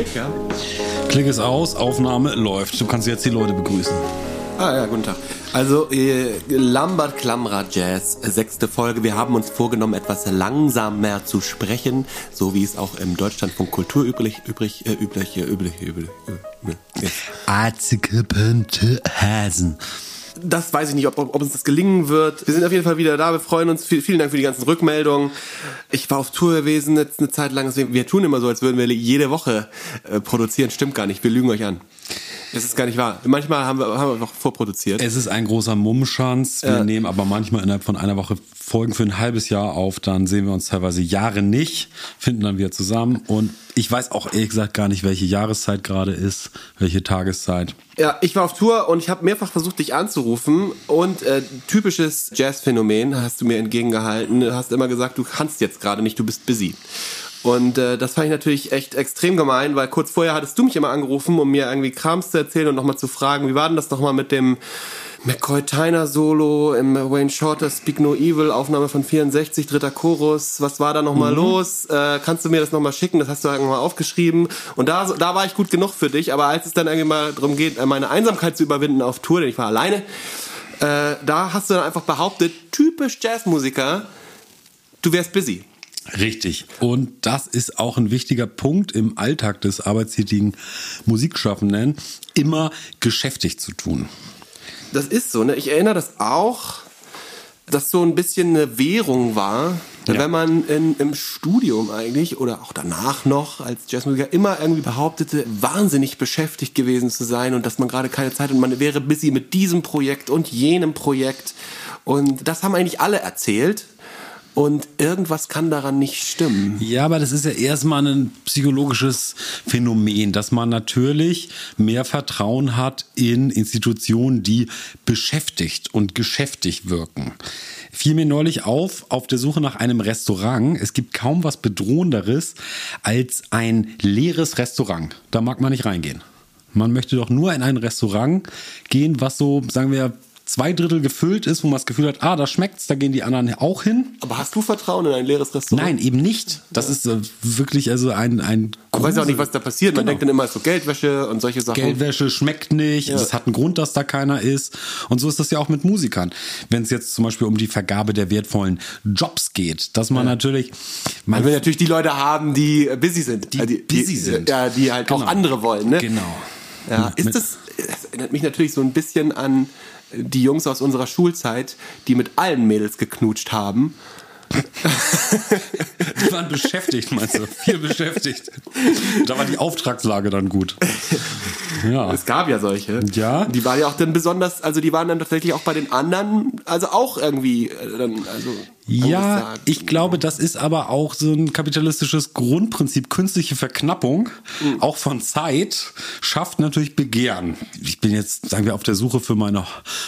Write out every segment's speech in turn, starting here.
Klick, ja? Klick ist aus, Aufnahme läuft. Du kannst jetzt die Leute begrüßen. Ah ja, guten Tag. Also äh, Lambert Klamra Jazz, sechste Folge. Wir haben uns vorgenommen, etwas langsamer zu sprechen, so wie es auch im Deutschlandfunk Kultur üblich, übrig, äh, üblich, äh, üblich, üblich, üblich, üblich. Hasen das weiß ich nicht, ob, ob, uns das gelingen wird. Wir sind auf jeden Fall wieder da. Wir freuen uns. Viel, vielen Dank für die ganzen Rückmeldungen. Ich war auf Tour gewesen jetzt eine Zeit lang. Wir tun immer so, als würden wir jede Woche äh, produzieren. Stimmt gar nicht. Wir lügen euch an. Es ist gar nicht wahr. Manchmal haben wir, haben wir noch vorproduziert. Es ist ein großer Mummschanz. Wir ja. nehmen aber manchmal innerhalb von einer Woche Folgen für ein halbes Jahr auf. Dann sehen wir uns teilweise Jahre nicht, finden dann wieder zusammen. Und ich weiß auch ehrlich gesagt gar nicht, welche Jahreszeit gerade ist, welche Tageszeit. Ja, ich war auf Tour und ich habe mehrfach versucht, dich anzurufen. Und äh, typisches Jazz-Phänomen hast du mir entgegengehalten. Du hast immer gesagt, du kannst jetzt gerade nicht, du bist busy. Und äh, das fand ich natürlich echt extrem gemein, weil kurz vorher hattest du mich immer angerufen, um mir irgendwie Krams zu erzählen und nochmal zu fragen, wie war denn das nochmal mit dem McCoy Tyner Solo im Wayne Shorter Speak No Evil, Aufnahme von 64, dritter Chorus. Was war da nochmal mhm. los? Äh, kannst du mir das nochmal schicken? Das hast du irgendwann mal aufgeschrieben. Und da, da war ich gut genug für dich. Aber als es dann irgendwie mal darum geht, meine Einsamkeit zu überwinden auf Tour, denn ich war alleine, äh, da hast du dann einfach behauptet, typisch Jazzmusiker, du wärst busy. Richtig. Und das ist auch ein wichtiger Punkt im Alltag des arbeitstätigen Musikschaffenden, immer geschäftig zu tun. Das ist so, ne? Ich erinnere das auch, dass so ein bisschen eine Währung war, ja. wenn man in, im Studium eigentlich oder auch danach noch als Jazzmusiker immer irgendwie behauptete, wahnsinnig beschäftigt gewesen zu sein und dass man gerade keine Zeit und man wäre busy mit diesem Projekt und jenem Projekt. Und das haben eigentlich alle erzählt. Und irgendwas kann daran nicht stimmen. Ja, aber das ist ja erstmal ein psychologisches Phänomen, dass man natürlich mehr Vertrauen hat in Institutionen, die beschäftigt und geschäftig wirken. Fiel mir neulich auf, auf der Suche nach einem Restaurant. Es gibt kaum was Bedrohenderes als ein leeres Restaurant. Da mag man nicht reingehen. Man möchte doch nur in ein Restaurant gehen, was so, sagen wir, zwei Drittel gefüllt ist, wo man das Gefühl hat, ah, da schmeckt's, da gehen die anderen auch hin. Aber hast du Vertrauen in ein leeres Restaurant? Nein, eben nicht. Das ja. ist äh, wirklich also ein ein weißt ja auch nicht, was da passiert. Man genau. denkt dann immer so Geldwäsche und solche Sachen. Geldwäsche schmeckt nicht. Ja. Es hat einen Grund, dass da keiner ist. Und so ist das ja auch mit Musikern. Wenn es jetzt zum Beispiel um die Vergabe der wertvollen Jobs geht, dass man ja. natürlich man, man will natürlich die Leute haben, die busy sind, die, die busy sind, ja, die halt genau. auch andere wollen. Ne? Genau. Ja, ist das, das erinnert mich natürlich so ein bisschen an die Jungs aus unserer Schulzeit, die mit allen Mädels geknutscht haben. die waren beschäftigt, meinst du? Viel beschäftigt. Da war die Auftragslage dann gut. Ja. Es gab ja solche. Ja. Die waren ja auch dann besonders, also die waren dann tatsächlich auch bei den anderen, also auch irgendwie, äh, dann, also ja, ich glaube, das ist aber auch so ein kapitalistisches Grundprinzip. Künstliche Verknappung, mhm. auch von Zeit, schafft natürlich Begehren. Ich bin jetzt, sagen wir, auf der Suche für meine,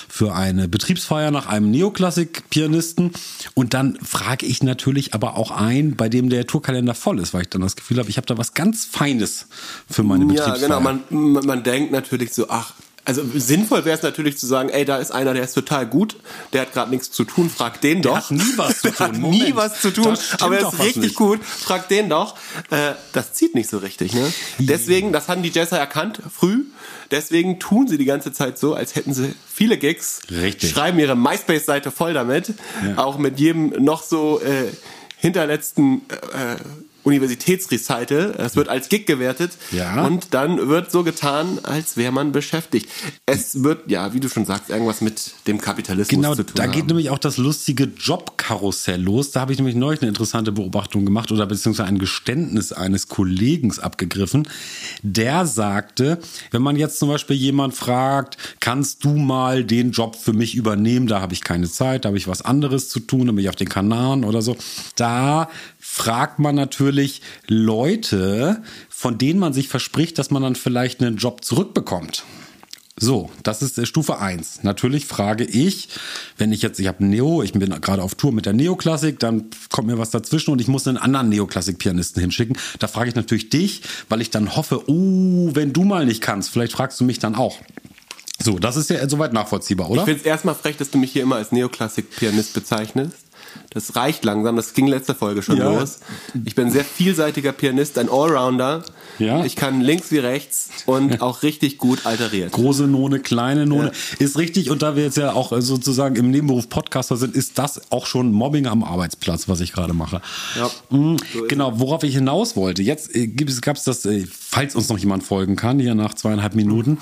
für eine Betriebsfeier nach einem Neoklassik-Pianisten. Und dann frage ich natürlich aber auch ein, bei dem der Tourkalender voll ist, weil ich dann das Gefühl habe, ich habe da was ganz Feines für meine Betriebsfeier. Ja, genau. Man, man denkt natürlich so, ach, also sinnvoll wäre es natürlich zu sagen, ey, da ist einer, der ist total gut, der hat gerade nichts zu tun, frag den doch. Der hat nie was zu tun. Der hat Moment. nie was zu tun, aber er ist richtig nicht. gut, frag den doch. Äh, das zieht nicht so richtig, ne? Deswegen, das haben die Jazzer erkannt, früh. Deswegen tun sie die ganze Zeit so, als hätten sie viele Gigs. Richtig. Schreiben ihre MySpace-Seite voll damit. Ja. Auch mit jedem noch so äh, hinterletzten äh, Universitätsrecital. Es wird als Gig gewertet. Ja. Und dann wird so getan, als wäre man beschäftigt. Es wird, ja, wie du schon sagst, irgendwas mit dem Kapitalismus genau, zu tun. Da haben. geht nämlich auch das lustige Jobkarussell los. Da habe ich nämlich neulich eine interessante Beobachtung gemacht oder beziehungsweise ein Geständnis eines Kollegen abgegriffen. Der sagte, wenn man jetzt zum Beispiel jemand fragt, kannst du mal den Job für mich übernehmen? Da habe ich keine Zeit, da habe ich was anderes zu tun, da bin ich auf den Kanaren oder so. Da fragt man natürlich Leute, von denen man sich verspricht, dass man dann vielleicht einen Job zurückbekommt. So, das ist Stufe 1. Natürlich frage ich, wenn ich jetzt, ich habe Neo, ich bin gerade auf Tour mit der Neoklassik, dann kommt mir was dazwischen und ich muss einen anderen Neoklassik-Pianisten hinschicken. Da frage ich natürlich dich, weil ich dann hoffe, oh, wenn du mal nicht kannst, vielleicht fragst du mich dann auch. So, das ist ja soweit nachvollziehbar, oder? Ich finde es erstmal frech, dass du mich hier immer als Neoklassik-Pianist bezeichnest. Das reicht langsam, das ging letzte Folge schon Ja. los. Ich bin ein sehr vielseitiger Pianist, ein Allrounder. Ja. Ich kann links wie rechts und auch richtig gut alteriert. Große None, kleine None. Ist richtig. Und da wir jetzt ja auch äh, sozusagen im Nebenberuf Podcaster sind, ist das auch schon Mobbing am Arbeitsplatz, was ich gerade mache. Ja. Mhm, So genau, worauf ich hinaus wollte. Jetzt äh, gab es das, äh, falls uns noch jemand folgen kann, hier nach zweieinhalb Minuten.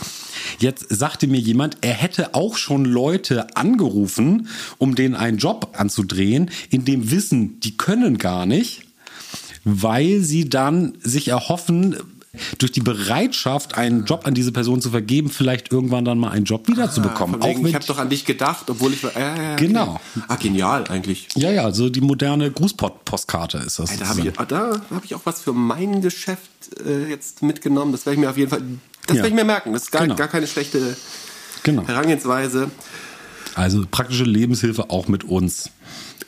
Jetzt sagte mir jemand, er hätte auch schon Leute angerufen, um denen einen Job anzudrehen, in dem Wissen, die können gar nicht weil sie dann sich erhoffen, durch die Bereitschaft, einen Job an diese Person zu vergeben, vielleicht irgendwann dann mal einen Job wiederzubekommen. Ah, wegen, ich habe doch an dich gedacht, obwohl ich... Ja, ja, okay. Genau. Ah, genial eigentlich. ja, ja, so die moderne Grußpostkarte ist das. Da habe ich, ah, da hab ich auch was für mein Geschäft äh, jetzt mitgenommen. Das werde ich mir auf jeden Fall... Das Ja. werde ich mir merken. Das ist gar, Genau. gar keine schlechte genau. Herangehensweise. Also praktische Lebenshilfe auch mit uns.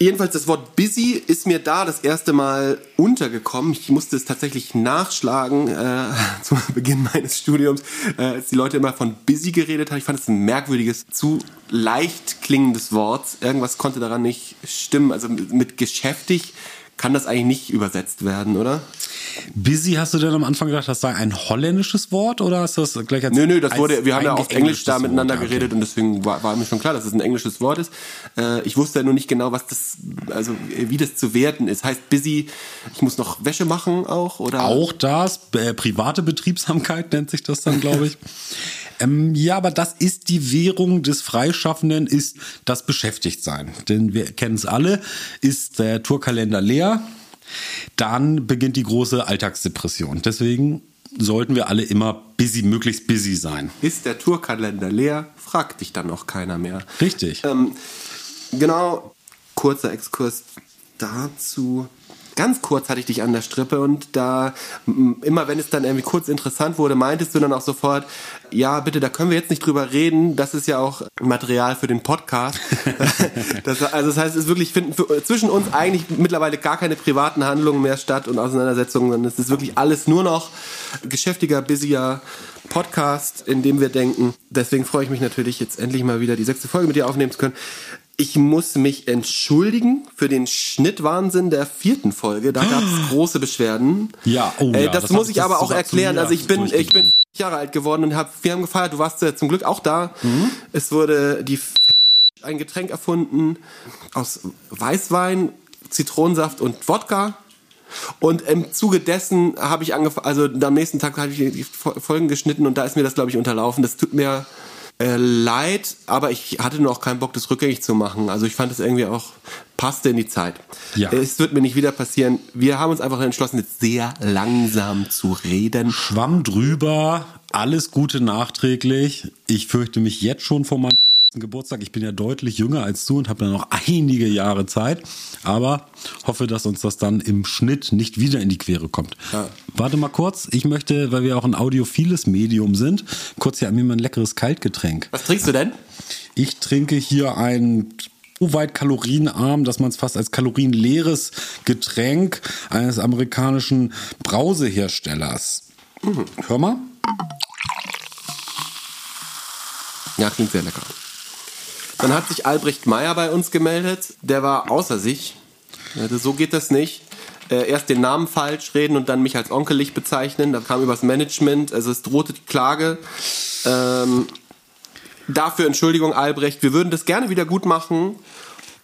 Jedenfalls das Wort busy ist mir da das erste Mal untergekommen. Ich musste es tatsächlich nachschlagen äh, zu Beginn meines Studiums, äh, als die Leute immer von busy geredet haben. Ich fand es ein merkwürdiges, zu leicht klingendes Wort. Irgendwas konnte daran nicht stimmen. Also mit mit geschäftig kann das eigentlich nicht übersetzt werden, oder? Busy, hast du denn am Anfang gedacht, das sei ein holländisches Wort oder ist das gleich als Nö, nö, das wurde, wir haben ja auf Englisch da miteinander Wort? Geredet und deswegen war, war mir schon klar, dass es ein englisches Wort ist. Äh, ich wusste ja nur nicht genau, was das, also wie das zu werten ist. Heißt busy, ich muss noch Wäsche machen auch oder? Auch das, äh, private Betriebsamkeit nennt sich das dann, glaube ich. ähm, ja, aber das ist die Währung des Freischaffenden, ist das Beschäftigtsein. Denn wir kennen es alle, ist der Tourkalender leer, dann beginnt die große Alltagsdepression. Deswegen sollten wir alle immer busy, möglichst busy sein. Ist der Tourkalender leer? Fragt dich dann auch keiner mehr. Richtig. Ähm, genau, kurzer Exkurs dazu. Ganz kurz hatte ich dich an der Strippe und da, immer wenn es dann irgendwie kurz interessant wurde, meintest du dann auch sofort, ja, bitte, da können wir jetzt nicht drüber reden, das ist ja auch Material für den Podcast. das, also das heißt, es ist wirklich, finden für, zwischen uns eigentlich mittlerweile gar keine privaten Handlungen mehr statt und Auseinandersetzungen, sondern es ist wirklich alles nur noch geschäftiger, busier Podcast, in dem wir denken. Deswegen freue ich mich natürlich, jetzt endlich mal wieder die sechste Folge mit dir aufnehmen zu können. Ich muss mich entschuldigen für den Schnittwahnsinn der vierten Folge. Da gab es große Beschwerden. Ja, oh äh, ja, das, das muss ich das aber auch erklären. Also ich bin, ich bin. Jahre alt geworden und hab, wir haben gefeiert. Du warst ja zum Glück auch da. Mhm. Es wurde die F- ein Getränk erfunden aus Weißwein, Zitronensaft und Wodka. Und im Zuge dessen habe ich angefangen, also am nächsten Tag habe ich die Fo- Folgen geschnitten und da ist mir das, glaube ich, unterlaufen. Das tut mir äh, leid, aber ich hatte nur auch keinen Bock, das rückgängig zu machen. Also ich fand es irgendwie auch, passte in die Zeit. Ja. Es wird mir nicht wieder passieren. Wir haben uns einfach entschlossen, jetzt sehr langsam zu reden. Schwamm drüber, alles Gute nachträglich. Ich fürchte mich jetzt schon vor meinem Geburtstag. Ich bin ja deutlich jünger als du und habe ja noch einige Jahre Zeit. Aber hoffe, dass uns das dann im Schnitt nicht wieder in die Quere kommt. Ja. Warte mal kurz. Ich möchte, weil wir auch ein audiophiles Medium sind, kurz hier an mir mal ein leckeres Kaltgetränk. Was trinkst du denn? Ich trinke hier ein so weit kalorienarm, dass man es fast als kalorienleeres Getränk eines amerikanischen Brauseherstellers. Hör mal. Ja, klingt sehr lecker. Dann hat sich Albrecht Meyer bei uns gemeldet. Der war außer sich. So geht das nicht. Äh, erst den Namen falsch reden und dann mich als onkelig bezeichnen. Da kam übers Management. Also es drohte die Klage. Ähm, dafür Entschuldigung, Albrecht. Wir würden das gerne wieder gut machen.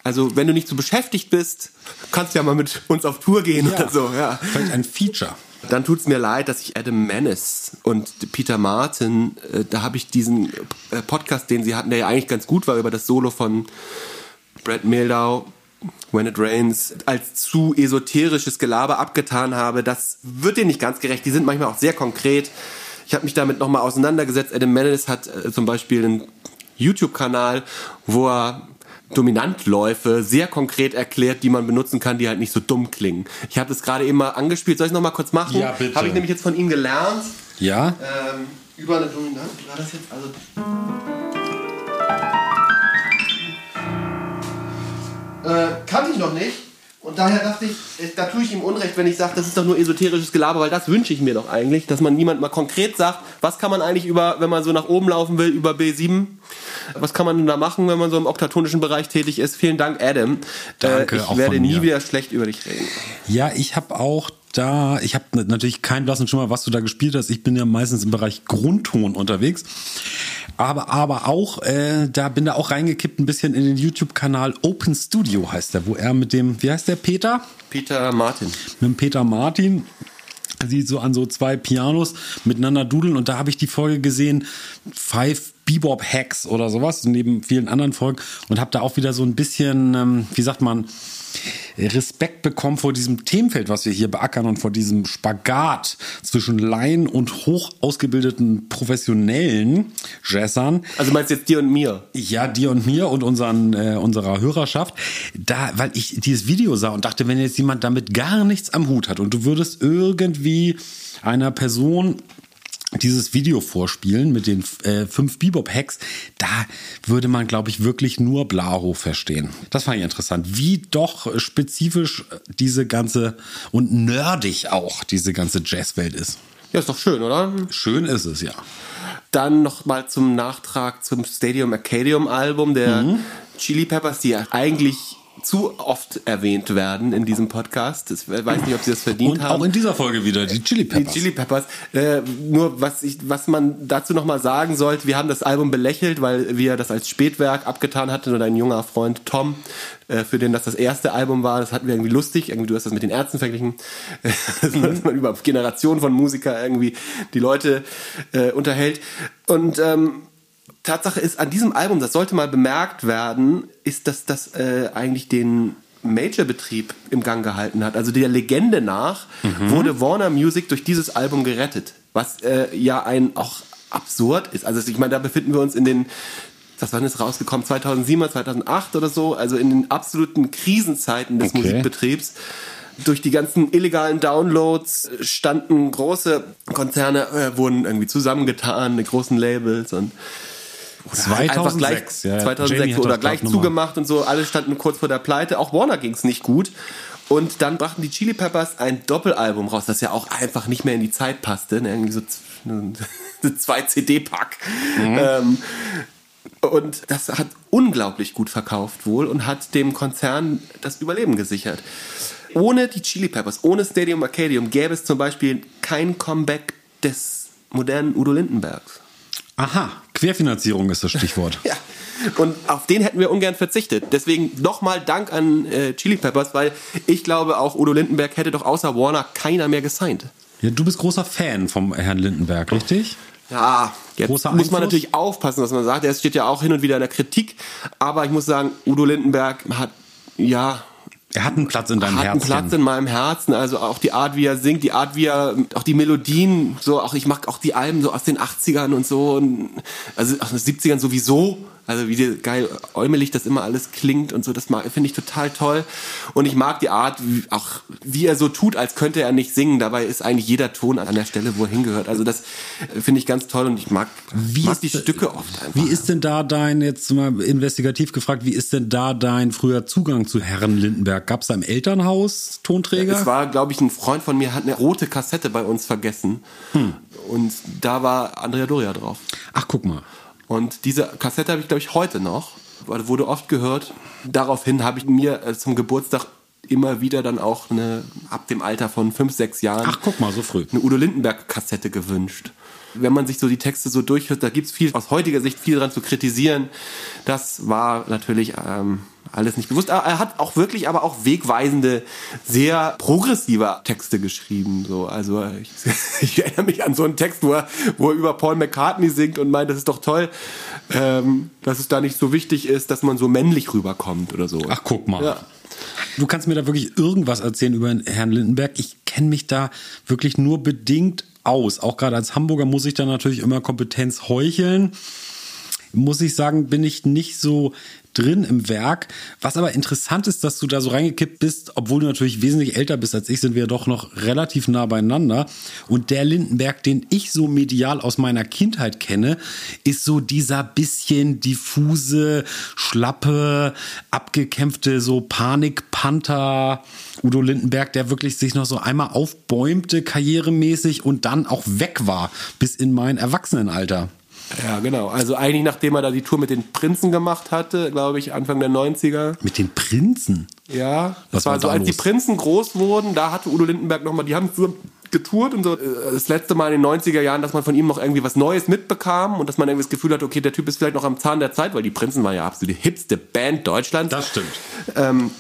Also wenn du nicht so beschäftigt bist, kannst du ja mal mit uns auf Tour gehen oder so. Ja. Vielleicht ein Feature. Dann tut's mir leid, dass ich Adam Menace und Peter Martin, äh, da habe ich diesen äh, Podcast, den sie hatten, der ja eigentlich ganz gut war, über das Solo von Brad Mehldau, When It Rains, als zu esoterisches Gelaber abgetan habe. Das wird denen nicht ganz gerecht. Die sind manchmal auch sehr konkret. Ich habe mich damit nochmal auseinandergesetzt. Adam Menace hat äh, zum Beispiel einen YouTube-Kanal, wo er Dominantläufe sehr konkret erklärt, die man benutzen kann, die halt nicht so dumm klingen. Ich habe das gerade eben mal angespielt. Soll ich noch mal kurz machen? Ja, bitte. Habe ich nämlich jetzt von ihm gelernt. Ja? Ähm, über eine Dominante. War das jetzt also? Äh, kannte ich noch nicht. Und daher dachte ich, da tue ich ihm Unrecht, wenn ich sage, das ist doch nur esoterisches Gelaber, weil das wünsche ich mir doch eigentlich, dass man niemand mal konkret sagt, was kann man eigentlich über, wenn man so nach oben laufen will, über B7, was kann man denn da machen, wenn man so im oktatonischen Bereich tätig ist? Vielen Dank, Adam. Danke, äh, ich werde nie wieder schlecht über dich reden. Ja, ich habe auch da, ich habe natürlich keinen blassen Schimmer, was du da gespielt hast. Ich bin ja meistens im Bereich Grundton unterwegs. Aber, aber auch, äh, da bin da auch reingekippt ein bisschen in den YouTube-Kanal Open Studio heißt der, wo er mit dem, wie heißt der, Peter? Peter Martin. Mit dem Peter Martin sieht so an so zwei Pianos miteinander dudeln und da habe ich die Folge gesehen, Five Bebop Hacks oder sowas, neben vielen anderen Folgen und habe da auch wieder so ein bisschen, ähm, wie sagt man, Respekt bekommen vor diesem Themenfeld, was wir hier beackern und vor diesem Spagat zwischen Laien und hoch ausgebildeten professionellen Jazzern. Also meinst du jetzt dir und mir? Ja, dir und mir und unseren, äh, unserer Hörerschaft. Da, weil ich dieses Video sah und dachte, wenn jetzt jemand damit gar nichts am Hut hat und du würdest irgendwie einer Person dieses Video vorspielen mit den äh, fünf Bebop-Hacks, da würde man, glaube ich, wirklich nur Blaro verstehen. Das fand ich interessant, wie doch spezifisch diese ganze und nerdig auch diese ganze Jazzwelt ist. Ja, ist doch schön, oder? Schön ist es, ja. Dann noch mal zum Nachtrag zum Stadium Arcadium Album der Mhm. Chili Peppers, die ja eigentlich zu oft erwähnt werden in diesem Podcast. Ich weiß nicht, ob sie das verdient Und haben. auch in dieser Folge wieder die Chili Die Peppers. Chili Peppers. Äh, nur was ich, was man dazu noch mal sagen sollte: Wir haben das Album belächelt, weil wir das als Spätwerk abgetan hatten und ein junger Freund Tom, äh, für den das das erste Album war, das hatten wir irgendwie lustig. Irgendwie du hast das mit den Ärzten verglichen, dass man über Generationen von Musiker irgendwie die Leute äh, unterhält. Und ähm, Tatsache ist, an diesem Album, das sollte mal bemerkt werden, ist, dass das äh, eigentlich den Major-Betrieb im Gang gehalten hat. Also der Legende nach wurde Warner Music durch dieses Album gerettet. Was äh, ja ein auch absurd ist. Also ich meine, da befinden wir uns in den, was wann ist rausgekommen? 2007, 2008 oder so. Also in den absoluten Krisenzeiten des Okay. Musikbetriebs. Durch die ganzen illegalen Downloads standen große Konzerne, äh, wurden irgendwie zusammengetan, die großen Labels und oder halt einfach 2006, gleich, ja, 2006 Jamie hat oder gleich zugemacht und so, alle standen kurz vor der Pleite, auch Warner ging es nicht gut. Und dann brachten die Chili Peppers ein Doppelalbum raus, das ja auch einfach nicht mehr in die Zeit passte, ne? irgendwie so zwei CD-Pack. Mhm. Ähm, und das hat unglaublich gut verkauft wohl und hat dem Konzern das Überleben gesichert. Ohne die Chili Peppers, ohne Stadium Arcadium gäbe es zum Beispiel kein Comeback des modernen Udo Lindenbergs. Aha, Querfinanzierung ist das Stichwort. Ja. Und auf den hätten wir ungern verzichtet. Deswegen nochmal Dank an äh, Chili Peppers, weil ich glaube, auch Udo Lindenberg hätte doch außer Warner keiner mehr gesigned. Ja, du bist großer Fan vom Herrn Lindenberg, richtig? Ja, jetzt Großer muss man Einfluss? natürlich aufpassen, was man sagt. Er steht ja auch hin und wieder in der Kritik. Aber ich muss sagen, Udo Lindenberg hat, ja, Er hat einen Platz in deinem hat einen Herzen. Platz in meinem Herzen. Also auch die Art, wie er singt, die Art, wie er, auch die Melodien, so, auch ich mag auch die Alben so aus den 80ern und so. Und, also aus den 70ern sowieso. Also wie geil äumelig das immer alles klingt und so, das mag- finde ich total toll. Und ich mag die Art, wie, auch wie er so tut, als könnte er nicht singen. Dabei ist eigentlich jeder Ton an der Stelle, wo er hingehört. Also das äh, finde ich ganz toll und ich mag, Wie mag ist die Stücke oft einfach. Wie ist denn da dein, jetzt mal investigativ gefragt, wie ist denn da dein früher Zugang zu Herrn Lindenberg? Gab es da im Elternhaus Tonträger? Es war, glaube ich, ein Freund von mir hat eine rote Kassette bei uns vergessen. Hm. Und da war Andrea Doria drauf. Ach, guck mal. Und diese Kassette habe ich, glaube ich, heute noch. Wurde oft gehört. Daraufhin habe ich mir äh, zum Geburtstag immer wieder dann auch eine, ab dem Alter von fünf, sechs Jahren, Ach, guck mal, so früh. eine Udo Lindenberg-Kassette gewünscht. Wenn man sich so die Texte so durchhört, da gibt's viel, aus heutiger Sicht viel dran zu kritisieren. Das war natürlich ähm, alles nicht bewusst. Aber er hat auch wirklich, aber auch wegweisende, sehr progressive Texte geschrieben. So, also ich, ich erinnere mich an so einen Text, wo er, wo er über Paul McCartney singt und meint, das ist doch toll, ähm, dass es da nicht so wichtig ist, dass man so männlich rüberkommt oder so. Ach, guck mal. Ja. Du kannst mir da wirklich irgendwas erzählen über Herrn Lindenberg. Ich kenne mich da wirklich nur bedingt aus. Auch gerade als Hamburger muss ich da natürlich immer Kompetenz heucheln. muss ich sagen, bin ich nicht so drin im Werk. Was aber interessant ist, dass du da so reingekippt bist, obwohl du natürlich wesentlich älter bist als ich, sind wir doch noch relativ nah beieinander. Und der Lindenberg, den ich so medial aus meiner Kindheit kenne, ist so dieser bisschen diffuse, schlappe, abgekämpfte, so Panikpanther. Udo Lindenberg, der wirklich sich noch so einmal aufbäumte, karrieremäßig und dann auch weg war bis in mein Erwachsenenalter. Ja, genau. Also eigentlich nachdem er da die Tour mit den Prinzen gemacht hatte, glaube ich, Anfang der 90er. Mit den Prinzen? Ja, das Was war, so, als los? die Prinzen groß wurden, da hatte Udo Lindenberg nochmal, die haben so getourt und so äh, das letzte Mal in den 90er Jahren, dass man von ihm noch irgendwie was Neues mitbekam und dass man irgendwie das Gefühl hat, okay, der Typ ist vielleicht noch am Zahn der Zeit, weil die Prinzen waren ja absolut die hipste Band Deutschlands. Das stimmt. Ähm,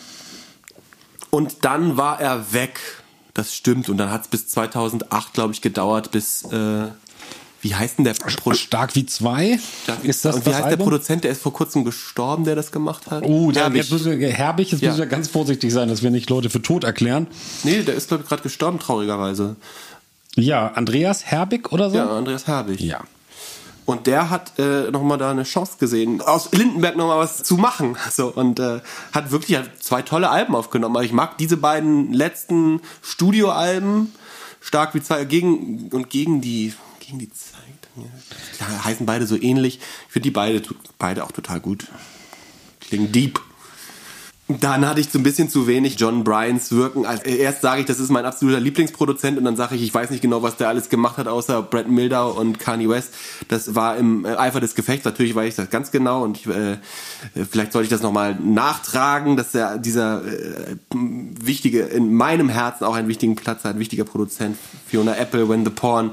und dann war er weg. Das stimmt. Und dann hat es bis 2008, glaube ich, gedauert, bis äh, wie heißt denn der Pro Stark wie zwei? Stark wie ist das, und wie das heißt Album? der Produzent, der ist vor kurzem gestorben, der das gemacht hat? Oh, der, Herbig. Jetzt müssen wir, Herbig, jetzt ja. müssen wir ganz vorsichtig sein, dass wir nicht Leute für tot erklären. Nee, der ist, glaube ich, gerade gestorben, traurigerweise. Ja, Andreas Herbig oder so? Ja, Andreas Herbig. Ja. Und der hat äh, nochmal da eine Chance gesehen, aus Lindenberg nochmal was zu machen. So, und äh, hat wirklich hat zwei tolle Alben aufgenommen. Aber ich mag diese beiden letzten Studioalben stark wie zwei gegen und gegen die gegen die Zeit. Ja, heißen beide so ähnlich. Ich finde die beide, beide auch total gut. Klingen deep. Dann hatte ich so ein bisschen zu wenig John Bryans Wirken. Also erst sage ich, das ist mein absoluter Lieblingsproduzent und dann sage ich, ich weiß nicht genau, was der alles gemacht hat, außer Brad Mildau und Kanye West. Das war im äh, Eifer des Gefechts. Natürlich weiß ich das ganz genau und ich, äh, vielleicht sollte ich das nochmal nachtragen, dass er dieser äh, wichtige, in meinem Herzen auch einen wichtigen Platz hat, ein wichtiger Produzent. Fiona Apple, When the Porn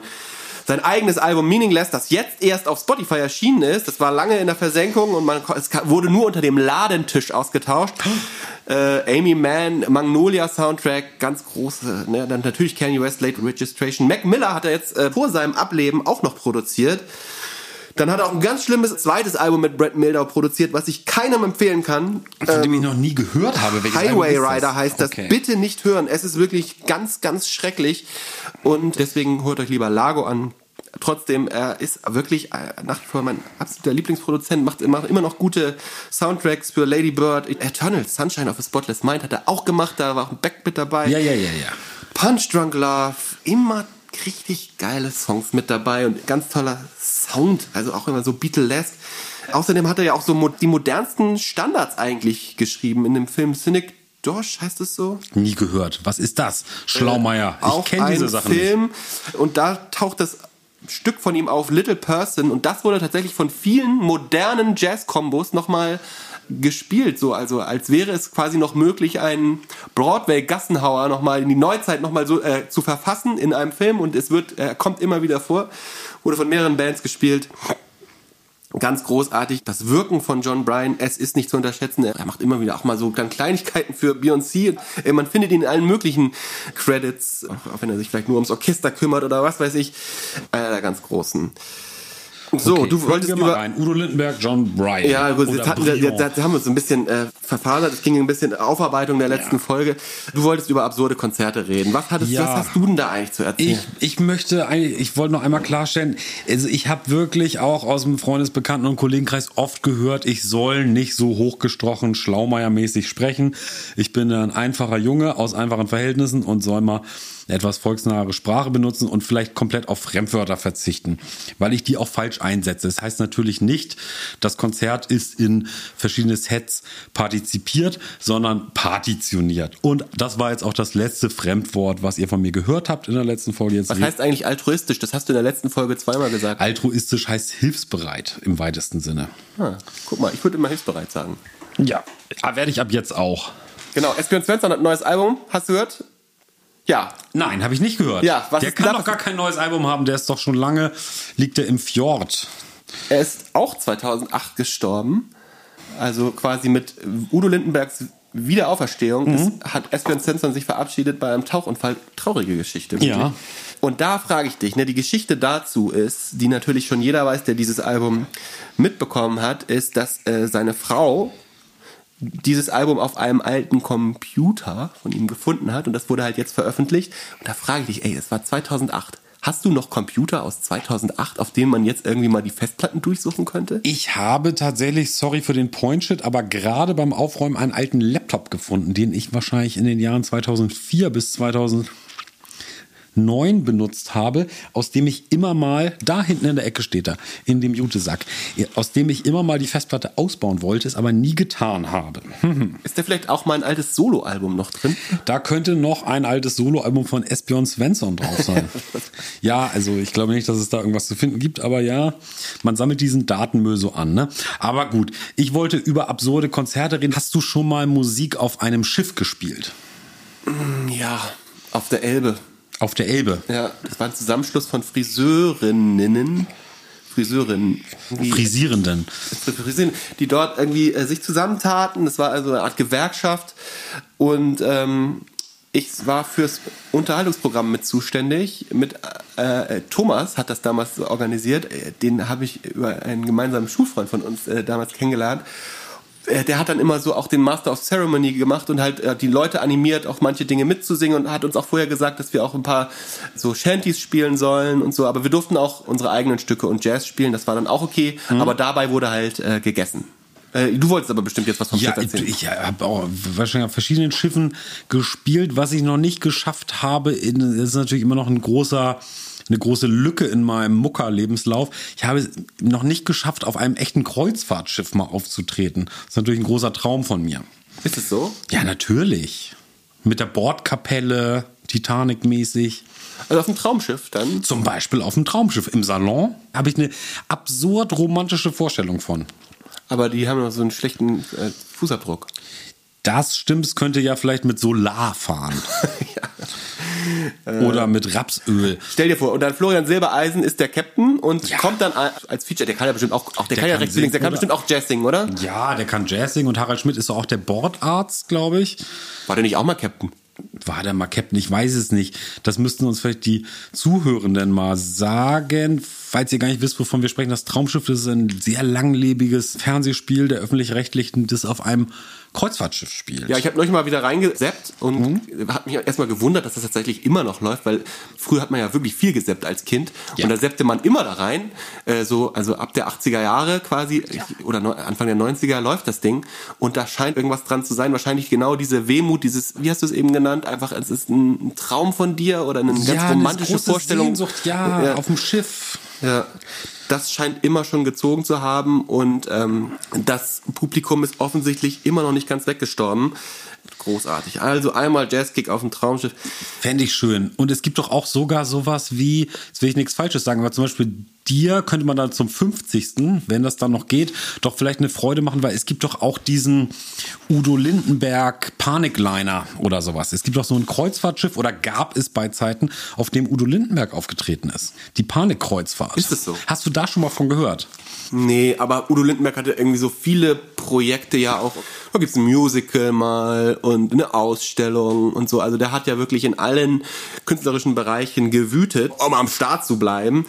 sein eigenes Album Meaningless, das jetzt erst auf Spotify erschienen ist. Das war lange in der Versenkung und man, es wurde nur unter dem Ladentisch ausgetauscht. Äh, Amy Mann, Magnolia Soundtrack, ganz große. Ne? Dann natürlich Kanye West, Late Registration. Mac Miller hat er jetzt äh, vor seinem Ableben auch noch produziert. Dann hat er auch ein ganz schlimmes zweites Album mit Brad Mildau produziert, was ich keinem empfehlen kann. Von dem ich noch nie gehört habe. Highway Rider heißt das. Okay. Bitte nicht hören. Es ist wirklich ganz, ganz schrecklich. Und deswegen hört euch lieber Lago an. Trotzdem, er ist wirklich äh, nach wie vor mein absoluter Lieblingsproduzent, macht, macht immer noch gute Soundtracks für Lady Bird. Eternal Sunshine of a Spotless Mind hat er auch gemacht, da war auch ein Back mit dabei. Ja, ja, ja, ja. Punch Drunk Love, immer richtig geile Songs mit dabei und ganz toller Sound, also auch immer so Beatlesque. Außerdem hat er ja auch so die modernsten Standards eigentlich geschrieben in dem Film Cynic Dosh heißt es so? Nie gehört. Was ist das? Schlaumeier. Äh, ich kenne diese Sachen Film nicht. und da taucht das Stück von ihm auf Little Person und das wurde tatsächlich von vielen modernen Jazz-Kombos nochmal gespielt, so also als wäre es quasi noch möglich, einen Broadway-Gassenhauer nochmal in die Neuzeit nochmal so äh, zu verfassen in einem Film und es wird, er kommt immer wieder vor, wurde von mehreren Bands gespielt. Ganz großartig. Das Wirken von John Bryan, es ist nicht zu unterschätzen. Er macht immer wieder auch mal so Kleinigkeiten für Beyoncé. Man findet ihn in allen möglichen Credits, auch wenn er sich vielleicht nur ums Orchester kümmert oder was weiß ich. Einer der ganz großen. So, okay, du wolltest wir mal über rein. Udo Lindenberg, John Bryan. Ja, gut, jetzt, hatten jetzt, jetzt haben wir uns ein bisschen äh, verfasert. Es ging ein bisschen Aufarbeitung der letzten ja. Folge. Du wolltest über absurde Konzerte reden. Was, hattest, ja. was hast du denn da eigentlich zu erzählen? Ich, ich möchte eigentlich, ich wollte noch einmal klarstellen, also ich habe wirklich auch aus dem Freundesbekannten- und Kollegenkreis oft gehört, ich soll nicht so hochgestrochen, schlaumeiermäßig sprechen. Ich bin ein einfacher Junge aus einfachen Verhältnissen und soll mal etwas volksnahe Sprache benutzen und vielleicht komplett auf Fremdwörter verzichten, weil ich die auch falsch einsetze. Das heißt natürlich nicht, das Konzert ist in verschiedene Sets partizipiert, sondern partitioniert. Und das war jetzt auch das letzte Fremdwort, was ihr von mir gehört habt in der letzten Folge. Jetzt was heißt eigentlich altruistisch? Das hast du in der letzten Folge zweimal gesagt. Altruistisch heißt hilfsbereit im weitesten Sinne. Ah, guck mal, ich würde immer hilfsbereit sagen. Ja, werde ich ab jetzt auch. Genau, Espion Svensson hat ein neues Album, hast du gehört? Ja. Nein, habe ich nicht gehört. Ja, was der kann doch gar kein neues Album haben, der ist doch schon lange, liegt er im Fjord. Er ist auch 2008 gestorben. Also quasi mit Udo Lindenbergs Wiederauferstehung mhm. ist, hat Esbjörn Svensson sich verabschiedet bei einem Tauchunfall. Traurige Geschichte. Wirklich. Ja. Und da frage ich dich, ne, die Geschichte dazu ist, die natürlich schon jeder weiß, der dieses Album mitbekommen hat, ist, dass äh, seine Frau dieses Album auf einem alten Computer von ihm gefunden hat und das wurde halt jetzt veröffentlicht. Und da frage ich dich, ey, es war 2008. Hast du noch Computer aus 2008, auf denen man jetzt irgendwie mal die Festplatten durchsuchen könnte? Ich habe tatsächlich, sorry für den Point-Shit, aber gerade beim Aufräumen einen alten Laptop gefunden, den ich wahrscheinlich in den Jahren 2004 bis 2000 9 benutzt habe, aus dem ich immer mal, da hinten in der Ecke steht er, in dem Jutesack, aus dem ich immer mal die Festplatte ausbauen wollte, es aber nie getan habe. Ist da vielleicht auch mal ein altes Soloalbum noch drin? Da könnte noch ein altes Soloalbum von Espion Svensson drauf sein. ja, also ich glaube nicht, dass es da irgendwas zu finden gibt, aber ja, man sammelt diesen Datenmüll so an. Ne? Aber gut, ich wollte über absurde Konzerte reden. Hast du schon mal Musik auf einem Schiff gespielt? Ja, auf der Elbe. Auf der Elbe. Ja, das war ein Zusammenschluss von Friseurinnen. Friseurinnen. Frisierenden. Die dort irgendwie äh, sich zusammentaten. Das war also eine Art Gewerkschaft. Und ähm, ich war fürs Unterhaltungsprogramm mit zuständig. Mit äh, Thomas hat das damals organisiert. Äh, den habe ich über einen gemeinsamen Schulfreund von uns äh, damals kennengelernt. Äh, der hat dann immer so auch den Master of Ceremony gemacht und halt äh, die Leute animiert, auch manche Dinge mitzusingen und hat uns auch vorher gesagt, dass wir auch ein paar so Shanties spielen sollen und so. Aber wir durften auch unsere eigenen Stücke und Jazz spielen, das war dann auch okay. Mhm. Aber dabei wurde halt äh, gegessen. Äh, du wolltest aber bestimmt jetzt was vom ja, Schiff erzählen. Ich, ich habe auch wahrscheinlich auf verschiedenen Schiffen gespielt. Was ich noch nicht geschafft habe, ist natürlich immer noch ein großer eine große Lücke in meinem Mucker-Lebenslauf. Ich habe es noch nicht geschafft, auf einem echten Kreuzfahrtschiff mal aufzutreten. Das ist natürlich ein großer Traum von mir. Ist es so? Ja, natürlich. Mit der Bordkapelle, Titanic-mäßig. Also auf dem Traumschiff dann? Zum Beispiel auf dem Traumschiff. Im Salon habe ich eine absurd romantische Vorstellung von. Aber die haben noch so einen schlechten äh, Fußabdruck. Das stimmt, es könnte ja vielleicht mit Solar fahren. ja. Oder mit Rapsöl. Stell dir vor, und dann Florian Silbereisen ist der Captain und ja. kommt dann als Feature, der kann ja bestimmt auch, auch der, der kann ja singen, der kann bestimmt auch Jazz singen, oder? Ja, der kann Jazz singen und Harald Schmidt ist auch der Bordarzt, glaube ich. War der nicht auch mal Captain? War der mal Captain? Ich weiß es nicht. Das müssten uns vielleicht die Zuhörenden mal sagen. Falls ihr gar nicht wisst, wovon wir sprechen, das Traumschiff das ist ein sehr langlebiges Fernsehspiel der öffentlich-rechtlichen, das auf einem Kreuzfahrtschiff spielt. Ja, ich habe neulich mal wieder reingeseppt und mhm. hat mich erstmal gewundert, dass das tatsächlich immer noch läuft, weil früher hat man ja wirklich viel geseppt als Kind ja. und da seppte man immer da rein, äh, so also ab der 80er Jahre quasi ja. oder no, Anfang der 90er läuft das Ding und da scheint irgendwas dran zu sein, wahrscheinlich genau diese Wehmut, dieses wie hast du es eben genannt, einfach es ist ein, Traum von dir oder eine ganz ja, romantische Vorstellung Sehnsucht, ja, auf dem Schiff. Ja das scheint immer schon gezogen zu haben und ähm, das Publikum ist offensichtlich immer noch nicht ganz weggestorben. Großartig. Also einmal Jazzkick auf dem Traumschiff. Fände ich schön. Und es gibt doch auch sogar sowas wie, jetzt will ich nichts Falsches sagen, aber zum Beispiel dir könnte man dann zum 50., wenn das dann noch geht, doch vielleicht eine Freude machen, weil es gibt doch auch diesen Udo Lindenberg Panikliner oder sowas. Es gibt doch so ein Kreuzfahrtschiff oder gab es bei Zeiten, auf dem Udo Lindenberg aufgetreten ist. Die Panikkreuzfahrt. Ist es so? Hast du da schon mal von gehört? Nee, aber Udo Lindenberg hatte irgendwie so viele Projekte ja auch. Da gibt's ein Musical mal und eine Ausstellung und so. Also der hat ja wirklich in allen künstlerischen Bereichen gewütet, um am Start zu bleiben.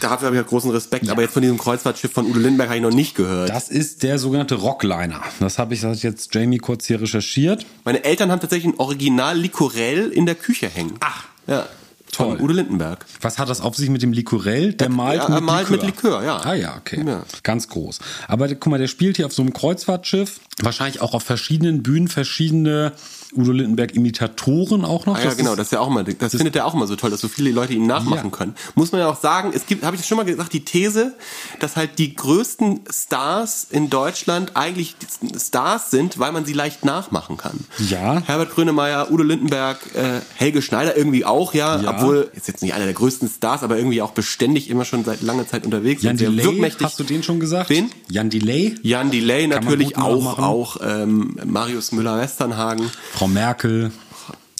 Dafür habe ich ja großen Respekt. Ja. Aber jetzt von diesem Kreuzfahrtschiff von Udo Lindenberg habe ich noch nicht gehört. Das ist der sogenannte Rockliner. Das habe ich das jetzt Jamie kurz hier recherchiert. Meine Eltern haben tatsächlich ein Original Licorell in der Küche hängen. Ach. Ja. Toll. Von Udo Lindenberg. Was hat das auf sich mit dem Licorell? Der, malt, ja, mit, malt Likör. mit Likör, ja. Ah ja, okay. Ja. Ganz groß. Aber guck mal, der spielt hier auf so einem Kreuzfahrtschiff, wahrscheinlich auch auf verschiedenen Bühnen verschiedene Udo Lindenberg Imitatoren auch noch. Ah, ja, genau, das ist ja auch mal, das, das findet er auch immer so toll, dass so viele Leute ihn nachmachen ja. können. Muss man ja auch sagen, es gibt, habe ich schon mal gesagt, die These, dass halt die größten Stars in Deutschland eigentlich Stars sind, weil man sie leicht nachmachen kann. Ja. Herbert Grönemeyer, Udo Lindenberg, äh, Helge Schneider irgendwie auch, ja, ja. obwohl ist jetzt nicht einer der größten Stars, aber irgendwie auch beständig immer schon seit langer Zeit unterwegs. Jan Delay, hast du den schon gesagt? Wen? Jan Delay? Jan Delay natürlich auch, auch ähm, Marius Müller-Westernhagen. Frau Merkel.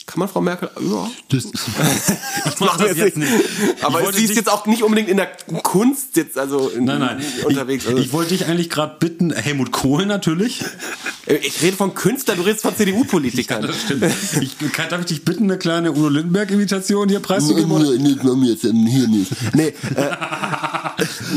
Kann man Frau Merkel? Ja. Das, ich mache das jetzt nicht. Aber sie ist jetzt auch nicht unbedingt in der Kunst jetzt also in, nein, nein. unterwegs. Ich, also. ich wollte dich eigentlich gerade bitten, Helmut Kohl natürlich. Ich rede von Künstlern, du redest von CDU-Politikern. Ja, das stimmt. Ich, kann, darf ich dich bitten, eine kleine Udo Lindenberg-Imitation hier preiszugeben? Jetzt hier nicht. Nee, äh,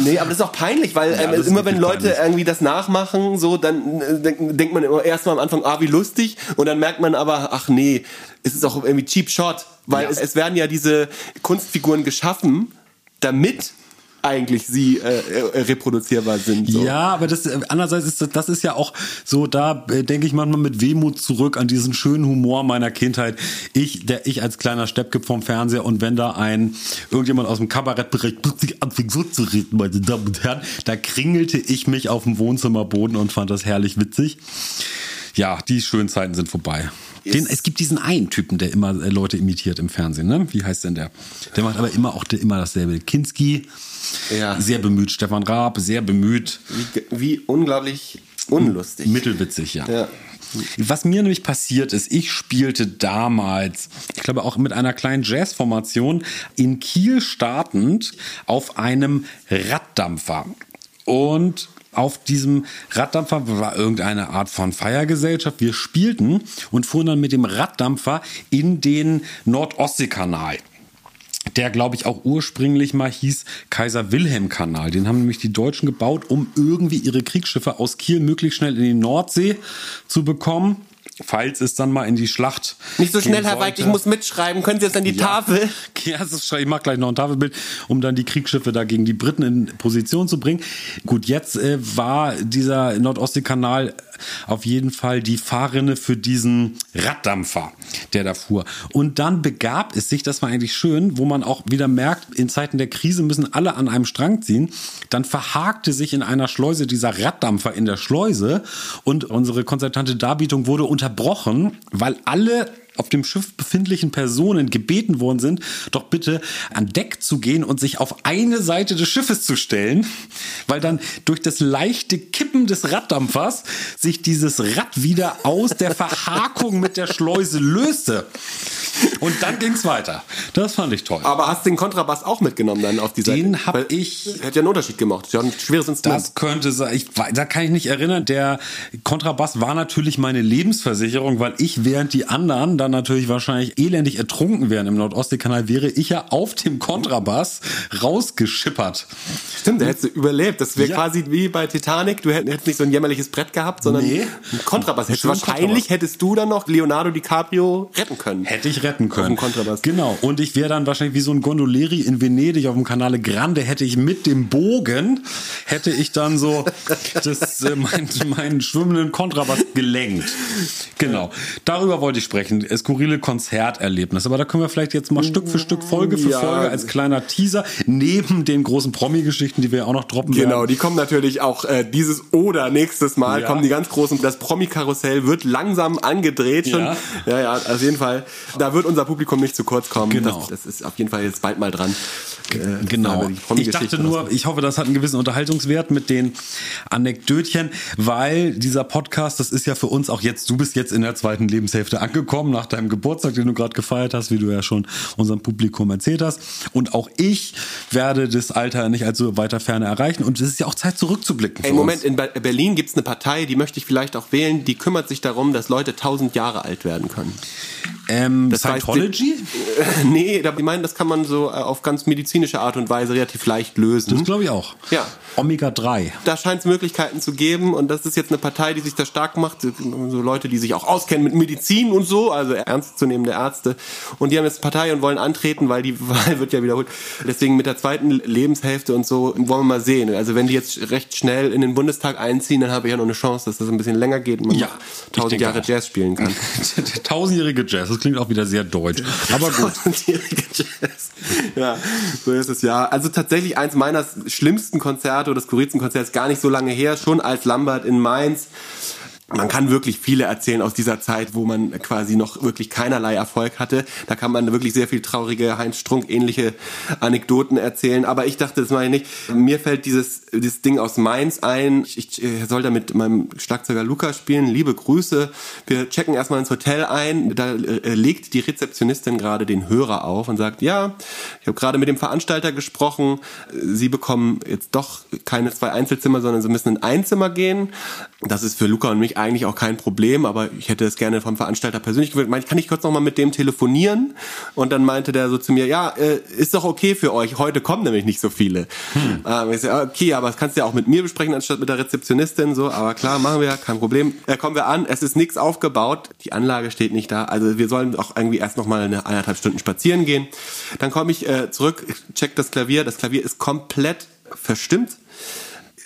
nee, aber das ist auch peinlich, weil Ja, ähm, immer wenn Leute peinlich. irgendwie das nachmachen, so, dann äh, denkt, denkt man immer erst mal am Anfang, ah, wie lustig, und dann merkt man aber, ach nee, es ist auch irgendwie cheap shot, weil Ja. es, es werden ja diese Kunstfiguren geschaffen, damit eigentlich sie äh, äh, reproduzierbar sind. So. Ja, aber das äh, andererseits ist das, das ist ja auch so, da äh, denke ich manchmal mit Wehmut zurück an diesen schönen Humor meiner Kindheit. Ich, der ich als kleiner Steppke vom Fernseher und wenn da ein irgendjemand aus dem Kabarettbereich plötzlich anfing so zu reden, meine Damen und Herren, da kringelte ich mich auf dem Wohnzimmerboden und fand das herrlich witzig. Ja, die schönen Zeiten sind vorbei. Den, es gibt diesen einen Typen, der immer äh, Leute imitiert im Fernsehen, ne? Wie heißt denn der? Der macht aber immer auch der, immer dasselbe. Kinski, Ja. sehr bemüht. Stefan Raab, sehr bemüht. Wie, wie unglaublich unlustig. Mittelwitzig, ja. Ja. Was mir nämlich passiert ist, ich spielte damals, ich glaube auch mit einer kleinen Jazzformation in Kiel startend auf einem Raddampfer. Und auf diesem Raddampfer war irgendeine Art von Feiergesellschaft. Wir spielten und fuhren dann mit dem Raddampfer in den Nordostseekanal der, glaube ich, auch ursprünglich mal hieß Kaiser-Wilhelm-Kanal. Den haben nämlich die Deutschen gebaut, um irgendwie ihre Kriegsschiffe aus Kiel möglichst schnell in die Nordsee zu bekommen. Falls es dann mal in die Schlacht. Nicht so schnell, Herr Weig, ich muss mitschreiben. Können Sie jetzt an die Ja. Tafel? Ja, ich mache gleich noch ein Tafelbild, um dann die Kriegsschiffe da gegen die Briten in Position zu bringen. Gut, jetzt äh, war dieser Nordostseekanal auf jeden Fall die Fahrrinne für diesen Raddampfer, der da fuhr. Und dann begab es sich, das war eigentlich schön, wo man auch wieder merkt, in Zeiten der Krise müssen alle an einem Strang ziehen. Dann verhakte sich in einer Schleuse dieser Raddampfer in der Schleuse und unsere konzertante Darbietung wurde unterbrochen, weil alle auf dem Schiff befindlichen Personen gebeten worden sind, doch bitte an Deck zu gehen und sich auf eine Seite des Schiffes zu stellen, weil dann durch das leichte Kippen des Raddampfers sich dieses Rad wieder aus der Verhakung mit der Schleuse löste. Und dann ging's weiter. Das fand ich toll. Aber hast du den Kontrabass auch mitgenommen dann auf die Seite? Den hab Weil- ich- Hätte ja einen Unterschied gemacht. Ist ja ein schweres Instrument. Das könnte sein. Ich, da kann ich nicht erinnern. Der Kontrabass war natürlich meine Lebensversicherung, weil ich, während die anderen dann natürlich wahrscheinlich elendig ertrunken wären im Nordostseekanal, wäre ich ja auf dem Kontrabass rausgeschippert. Stimmt, der hättest du überlebt. Das wäre Ja. quasi wie bei Titanic. Du hätt- hättest nicht so ein jämmerliches Brett gehabt, sondern Nee. ein Kontrabass. Hättest wahrscheinlich Kontrabass. hättest du dann noch Leonardo DiCaprio retten können. Hätte ich retten können. dem Kontrabass. Genau. Und ich wäre dann wahrscheinlich wie so ein Gondolieri in Venedig auf dem Canale Grande, hätte ich mit dem Bogen, hätte ich dann so das, äh, mein, meinen schwimmenden Kontrabass gelenkt. Genau. Darüber wollte ich sprechen. Skurrile Konzerterlebnis. Aber da können wir vielleicht jetzt mal Stück für Stück, Folge für Ja. Folge als kleiner Teaser, neben den großen Promi-Geschichten, die wir ja auch noch droppen Genau, werden. die kommen natürlich auch äh, dieses oder nächstes Mal Ja. kommen die ganz großen. Das Promi-Karussell wird langsam angedreht schon. Ja. ja, ja, auf jeden Fall. Da wird unser Publikum nicht zu kurz kommen. Genau. Das, das ist auf jeden Fall jetzt bald mal dran. Äh, Genau. Ich dachte nur, ich hoffe, das hat einen gewissen Unterhaltungswert mit den Anekdötchen, weil dieser Podcast, das ist ja für uns auch jetzt, du bist jetzt in der zweiten Lebenshälfte angekommen, nach deinem Geburtstag, den du gerade gefeiert hast, wie du ja schon unserem Publikum erzählt hast. Und auch ich werde das Alter nicht allzu weiter Ferne erreichen. Und es ist ja auch Zeit zurückzublicken. Ey, Moment, uns. in Be- Berlin gibt's eine Partei, die möchte ich vielleicht auch wählen, die kümmert sich darum, dass Leute tausend Jahre alt werden können. Ähm, Das heißt, Scientology? Äh, nee, da, die meinen, das kann man so äh, auf ganz medizinische Art und Weise relativ leicht lösen. Das glaube ich auch. Ja. Omega 3. da scheint es Möglichkeiten zu geben und das ist jetzt eine Partei, die sich da stark macht, so Leute, die sich auch auskennen mit Medizin und so, also ernstzunehmende Ärzte und die haben jetzt Partei und wollen antreten, weil die Wahl wird ja wiederholt. Deswegen mit der zweiten Lebenshälfte und so wollen wir mal sehen. Also wenn die jetzt recht schnell in den Bundestag einziehen, dann habe ich ja noch eine Chance, dass das ein bisschen länger geht und man Ja, tausend Jahre. Jazz spielen kann. Tausendjährige Jazz, das klingt auch wieder sehr deutsch. Aber gut. Tausendjährige Jazz. Ja, so ist es ja. Also tatsächlich eins meiner schlimmsten Konzerte oder skurrilsten Konzerte ist gar nicht so lange her, schon als Lambert in Mainz. Man kann wirklich viele erzählen aus dieser Zeit, wo man quasi noch wirklich keinerlei Erfolg hatte. Da kann man wirklich sehr viel traurige Heinz Strunk ähnliche Anekdoten erzählen. Aber ich dachte, das meine ich nicht. Mir fällt dieses, dieses Ding aus Mainz ein. Ich, ich soll da mit meinem Schlagzeuger Luca spielen. Liebe Grüße. Wir checken erstmal ins Hotel ein. Da äh, legt die Rezeptionistin gerade den Hörer auf und sagt, ja, ich habe gerade mit dem Veranstalter gesprochen. Sie bekommen jetzt doch keine zwei Einzelzimmer, sondern Sie müssen in ein Zimmer gehen. Das ist für Luca und mich eigentlich auch kein Problem, aber ich hätte es gerne vom Veranstalter persönlich gewünscht. Meinte, kann ich kurz noch mal mit dem telefonieren? Und dann meinte der so zu mir, ja, äh, ist doch okay für euch. Heute kommen nämlich nicht so viele. Hm. Ähm, ich so, okay, aber das kannst du ja auch mit mir besprechen anstatt mit der Rezeptionistin. So, aber klar, machen wir, kein Problem. Äh, kommen wir an. Es ist nichts aufgebaut. Die Anlage steht nicht da. Also wir sollen auch irgendwie erst noch mal eine eineinhalb Stunden spazieren gehen. Dann komme ich äh, zurück, check das Klavier. Das Klavier ist komplett verstimmt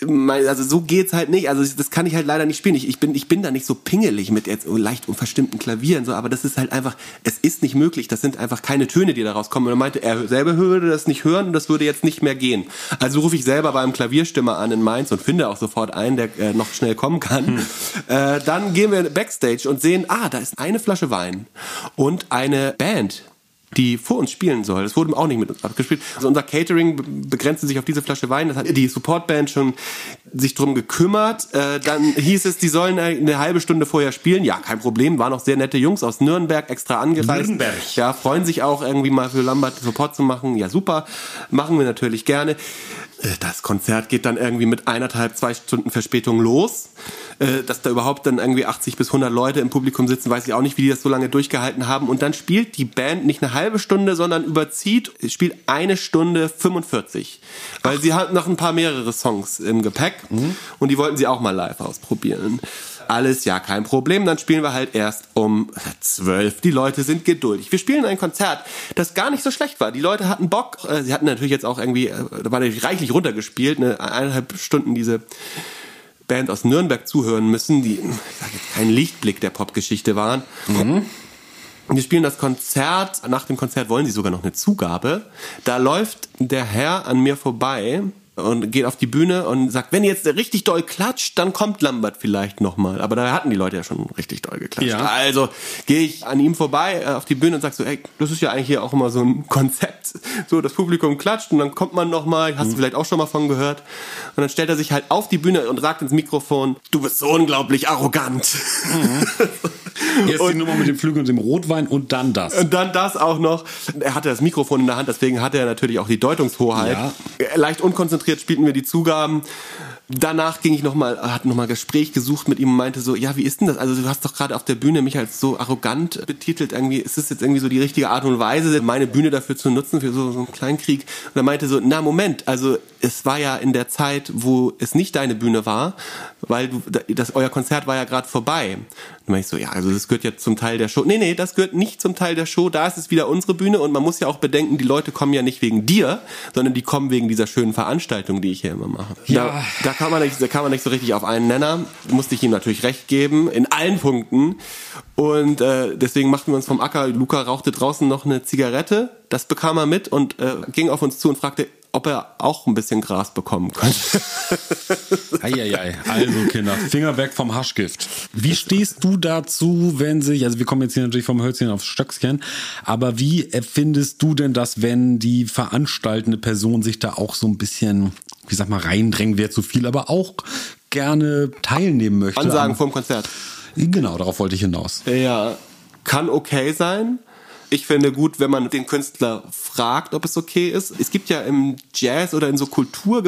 also so geht's halt nicht. Also das kann ich halt leider nicht spielen. Ich, ich, bin, ich bin da nicht so pingelig mit jetzt so leicht unverstimmten Klavieren, so, aber das ist halt einfach, es ist nicht möglich. Das sind einfach keine Töne, die da rauskommen. Und er meinte, er selber würde das nicht hören und das würde jetzt nicht mehr gehen. Also rufe ich selber beim Klavierstimmer an in Mainz und finde auch sofort einen, der äh, noch schnell kommen kann. Hm. Äh, dann gehen wir backstage und sehen, ah, da ist eine Flasche Wein und eine Band die vor uns spielen soll. Das wurde auch nicht mit uns abgespielt. Also unser Catering begrenzte sich auf diese Flasche Wein. Das hat die Supportband schon sich drum gekümmert. Äh, dann hieß es, die sollen eine halbe Stunde vorher spielen. Ja, kein Problem. Waren auch sehr nette Jungs aus Nürnberg extra angereist. Nürnberg. Ja, freuen sich auch irgendwie mal für Lambert Support zu machen. Ja, super. Machen wir natürlich gerne. Äh, das Konzert geht dann irgendwie mit eineinhalb, zwei Stunden Verspätung los. Äh, dass da überhaupt dann irgendwie 80 bis 100 Leute im Publikum sitzen, weiß ich auch nicht, wie die das so lange durchgehalten haben. Und dann spielt die Band nicht eine halbe Stunde, sondern überzieht, spielt eine Stunde 45. Weil Ach. sie hat noch ein paar mehrere Songs im Gepäck mhm. und die wollten sie auch mal live ausprobieren alles ja kein Problem. Dann spielen wir halt erst um zwölf. Die Leute sind geduldig. Wir spielen ein Konzert, das gar nicht so schlecht war. Die Leute hatten Bock. Äh, sie hatten natürlich jetzt auch irgendwie, äh, da war natürlich reichlich runtergespielt, eine eineinhalb Stunden diese Band aus Nürnberg zuhören müssen, die kein Lichtblick der Popgeschichte waren. Mhm. Wir spielen das Konzert. Nach dem Konzert wollen sie sogar noch eine Zugabe. Da läuft der Herr an mir vorbei und geht auf die Bühne und sagt, wenn jetzt richtig doll klatscht, dann kommt Lambert vielleicht nochmal. Aber da hatten die Leute ja schon richtig doll geklatscht. Ja. Also gehe ich an ihm vorbei äh, auf die Bühne und sag so, ey, das ist ja eigentlich hier auch immer so ein Konzept. So, das Publikum klatscht und dann kommt man nochmal, hast mhm. du vielleicht auch schon mal von gehört. Und dann stellt er sich halt auf die Bühne und sagt ins Mikrofon, du bist so unglaublich arrogant. Mhm. Erst und, die Nummer mit dem Flügel und dem Rotwein und dann das. Und dann das auch noch. Er hatte das Mikrofon in der Hand, deswegen hatte er natürlich auch die Deutungshoheit. Ja. Leicht unkonzentriert spielten wir die Zugaben danach ging ich nochmal, hat nochmal Gespräch gesucht mit ihm und meinte so, ja, wie ist denn das? Also du hast doch gerade auf der Bühne mich als so arrogant betitelt. Irgendwie ist das jetzt irgendwie so die richtige Art und Weise, meine Bühne dafür zu nutzen für so, so einen Kleinkrieg. Und er meinte so, na Moment, also es war ja in der Zeit, wo es nicht deine Bühne war, weil du, das, euer Konzert war ja gerade vorbei. Dann meinte ich so, ja, also das gehört ja zum Teil der Show. Nee, nee, das gehört nicht zum Teil der Show. Da ist es wieder unsere Bühne und man muss ja auch bedenken, die Leute kommen ja nicht wegen dir, sondern die kommen wegen dieser schönen Veranstaltung, die ich hier immer mache. Ja. Da, da kann man nicht, da kann man nicht so richtig auf einen Nenner. Musste ich ihm natürlich recht geben in allen Punkten. Und äh, deswegen machten wir uns vom Acker. Luca rauchte draußen noch eine Zigarette. Das bekam er mit und äh, ging auf uns zu und fragte, ob er auch ein bisschen Gras bekommen könnte. Eieiei. Also Kinder, Finger weg vom Haschgift. Wie stehst du dazu, wenn sich, also wir kommen jetzt hier natürlich vom Hölzchen aufs Stöckchen, aber wie findest du denn das, wenn die veranstaltende Person sich da auch so ein bisschen, wie sag mal, reindrängen wäre zu viel, aber auch gerne teilnehmen möchte? Ansagen vom Konzert. Genau, darauf wollte ich hinaus. Ja, kann okay sein. Ich finde gut, wenn man den Künstler fragt, ob es okay ist. Es gibt ja im Jazz oder in so Kultur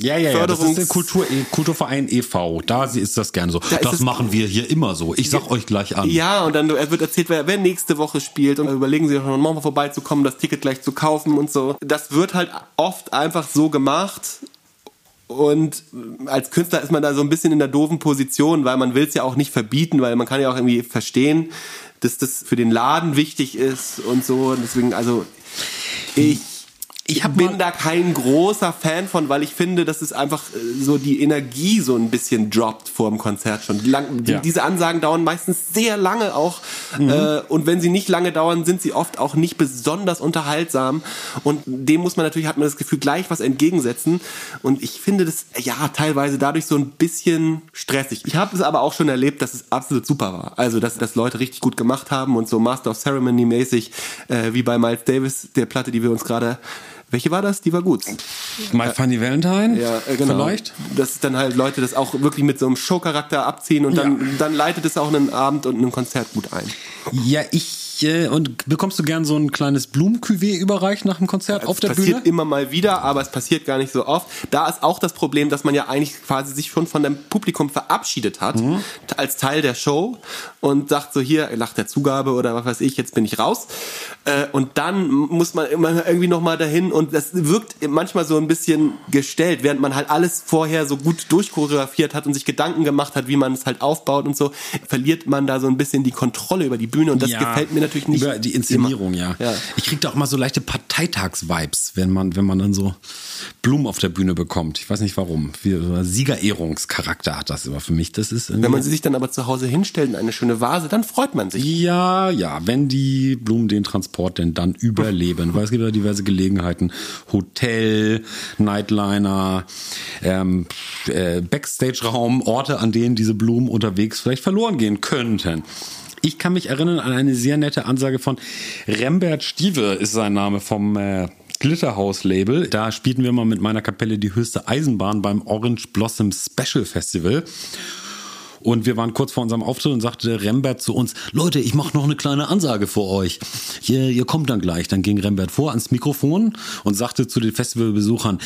ja, ja, ja, das ist der Kultur, Kulturverein e.V. Da ist das gerne so. Da das machen wir hier immer so. Ich sag euch gleich an. Ja, und dann wird erzählt, wer, wer nächste Woche spielt und überlegen sie noch mal vorbeizukommen, das Ticket gleich zu kaufen und so. Das wird halt oft einfach so gemacht. Und als Künstler ist man da so ein bisschen in der doofen Position, weil man will es ja auch nicht verbieten, weil man kann ja auch irgendwie verstehen, dass das für den Laden wichtig ist und so. Und deswegen, also ich ich bin da kein großer Fan von, weil ich finde, dass es einfach äh, so die Energie so ein bisschen droppt vor dem Konzert schon. Lang, ja. Diese Ansagen dauern meistens sehr lange auch. Mhm. Äh, und wenn sie nicht lange dauern, sind sie oft auch nicht besonders unterhaltsam. Und dem muss man natürlich, hat man das Gefühl, gleich was entgegensetzen. Und ich finde das, ja, teilweise dadurch so ein bisschen stressig. Ich habe es aber auch schon erlebt, dass es absolut super war. Also, dass das Leute richtig gut gemacht haben und so Master of Ceremony mäßig, äh, wie bei Miles Davis, der Platte, die wir uns gerade welche war das? Die war gut. My Funny Valentine? Ja, äh, genau. Vielleicht? Das ist dann halt Leute das auch wirklich mit so einem Showcharakter abziehen und dann, ja. dann leitet es auch einen Abend und ein Konzert gut ein. Ja, ich. Äh, und bekommst du gern so ein kleines Blumencuvée überreicht nach dem Konzert auf der passiert Bühne? immer mal wieder, aber es passiert gar nicht so oft. Da ist auch das Problem, dass man ja eigentlich quasi sich schon von dem Publikum verabschiedet hat Mhm. als Teil der Show und sagt so hier nach der Zugabe oder was weiß ich, jetzt bin ich raus. Äh, Und dann muss man immer irgendwie noch mal dahin und das wirkt manchmal so ein bisschen gestellt, während man halt alles vorher so gut durchchoreografiert hat und sich Gedanken gemacht hat, wie man es halt aufbaut und so, verliert man da so ein bisschen die Kontrolle über die Bühne und das gefällt mir natürlich nicht. Über die Inszenierung, ja. ja. Ich krieg da auch mal so leichte Parteitags-Vibes, wenn man, wenn man dann so Blumen auf der Bühne bekommt. Ich weiß nicht warum. Siegerehrungscharakter hat das immer für mich. Das ist Wenn man sie sich dann aber zu Hause hinstellt in eine schöne Vase, dann freut man sich. Ja, ja, wenn die Blumen den Transport denn dann überleben. Weil es gibt ja diverse Gelegenheiten. Hotel, Nightliner, ähm, äh, Backstage-Raum, Orte, an denen diese Blumen unterwegs vielleicht verloren gehen könnten. Ich kann mich erinnern an eine sehr nette Ansage von Rembert Stieve, ist sein Name vom äh, Glitterhouse-Label. Da spielten wir mal mit meiner Kapelle die höchste Eisenbahn beim Orange Blossom Special Festival. Und wir waren kurz vor unserem Auftritt und sagte Rembert zu uns, Leute, ich mache noch eine kleine Ansage für euch. Ihr, ihr kommt dann gleich. Dann ging Rembert vor ans Mikrofon und sagte zu den Festivalbesuchern,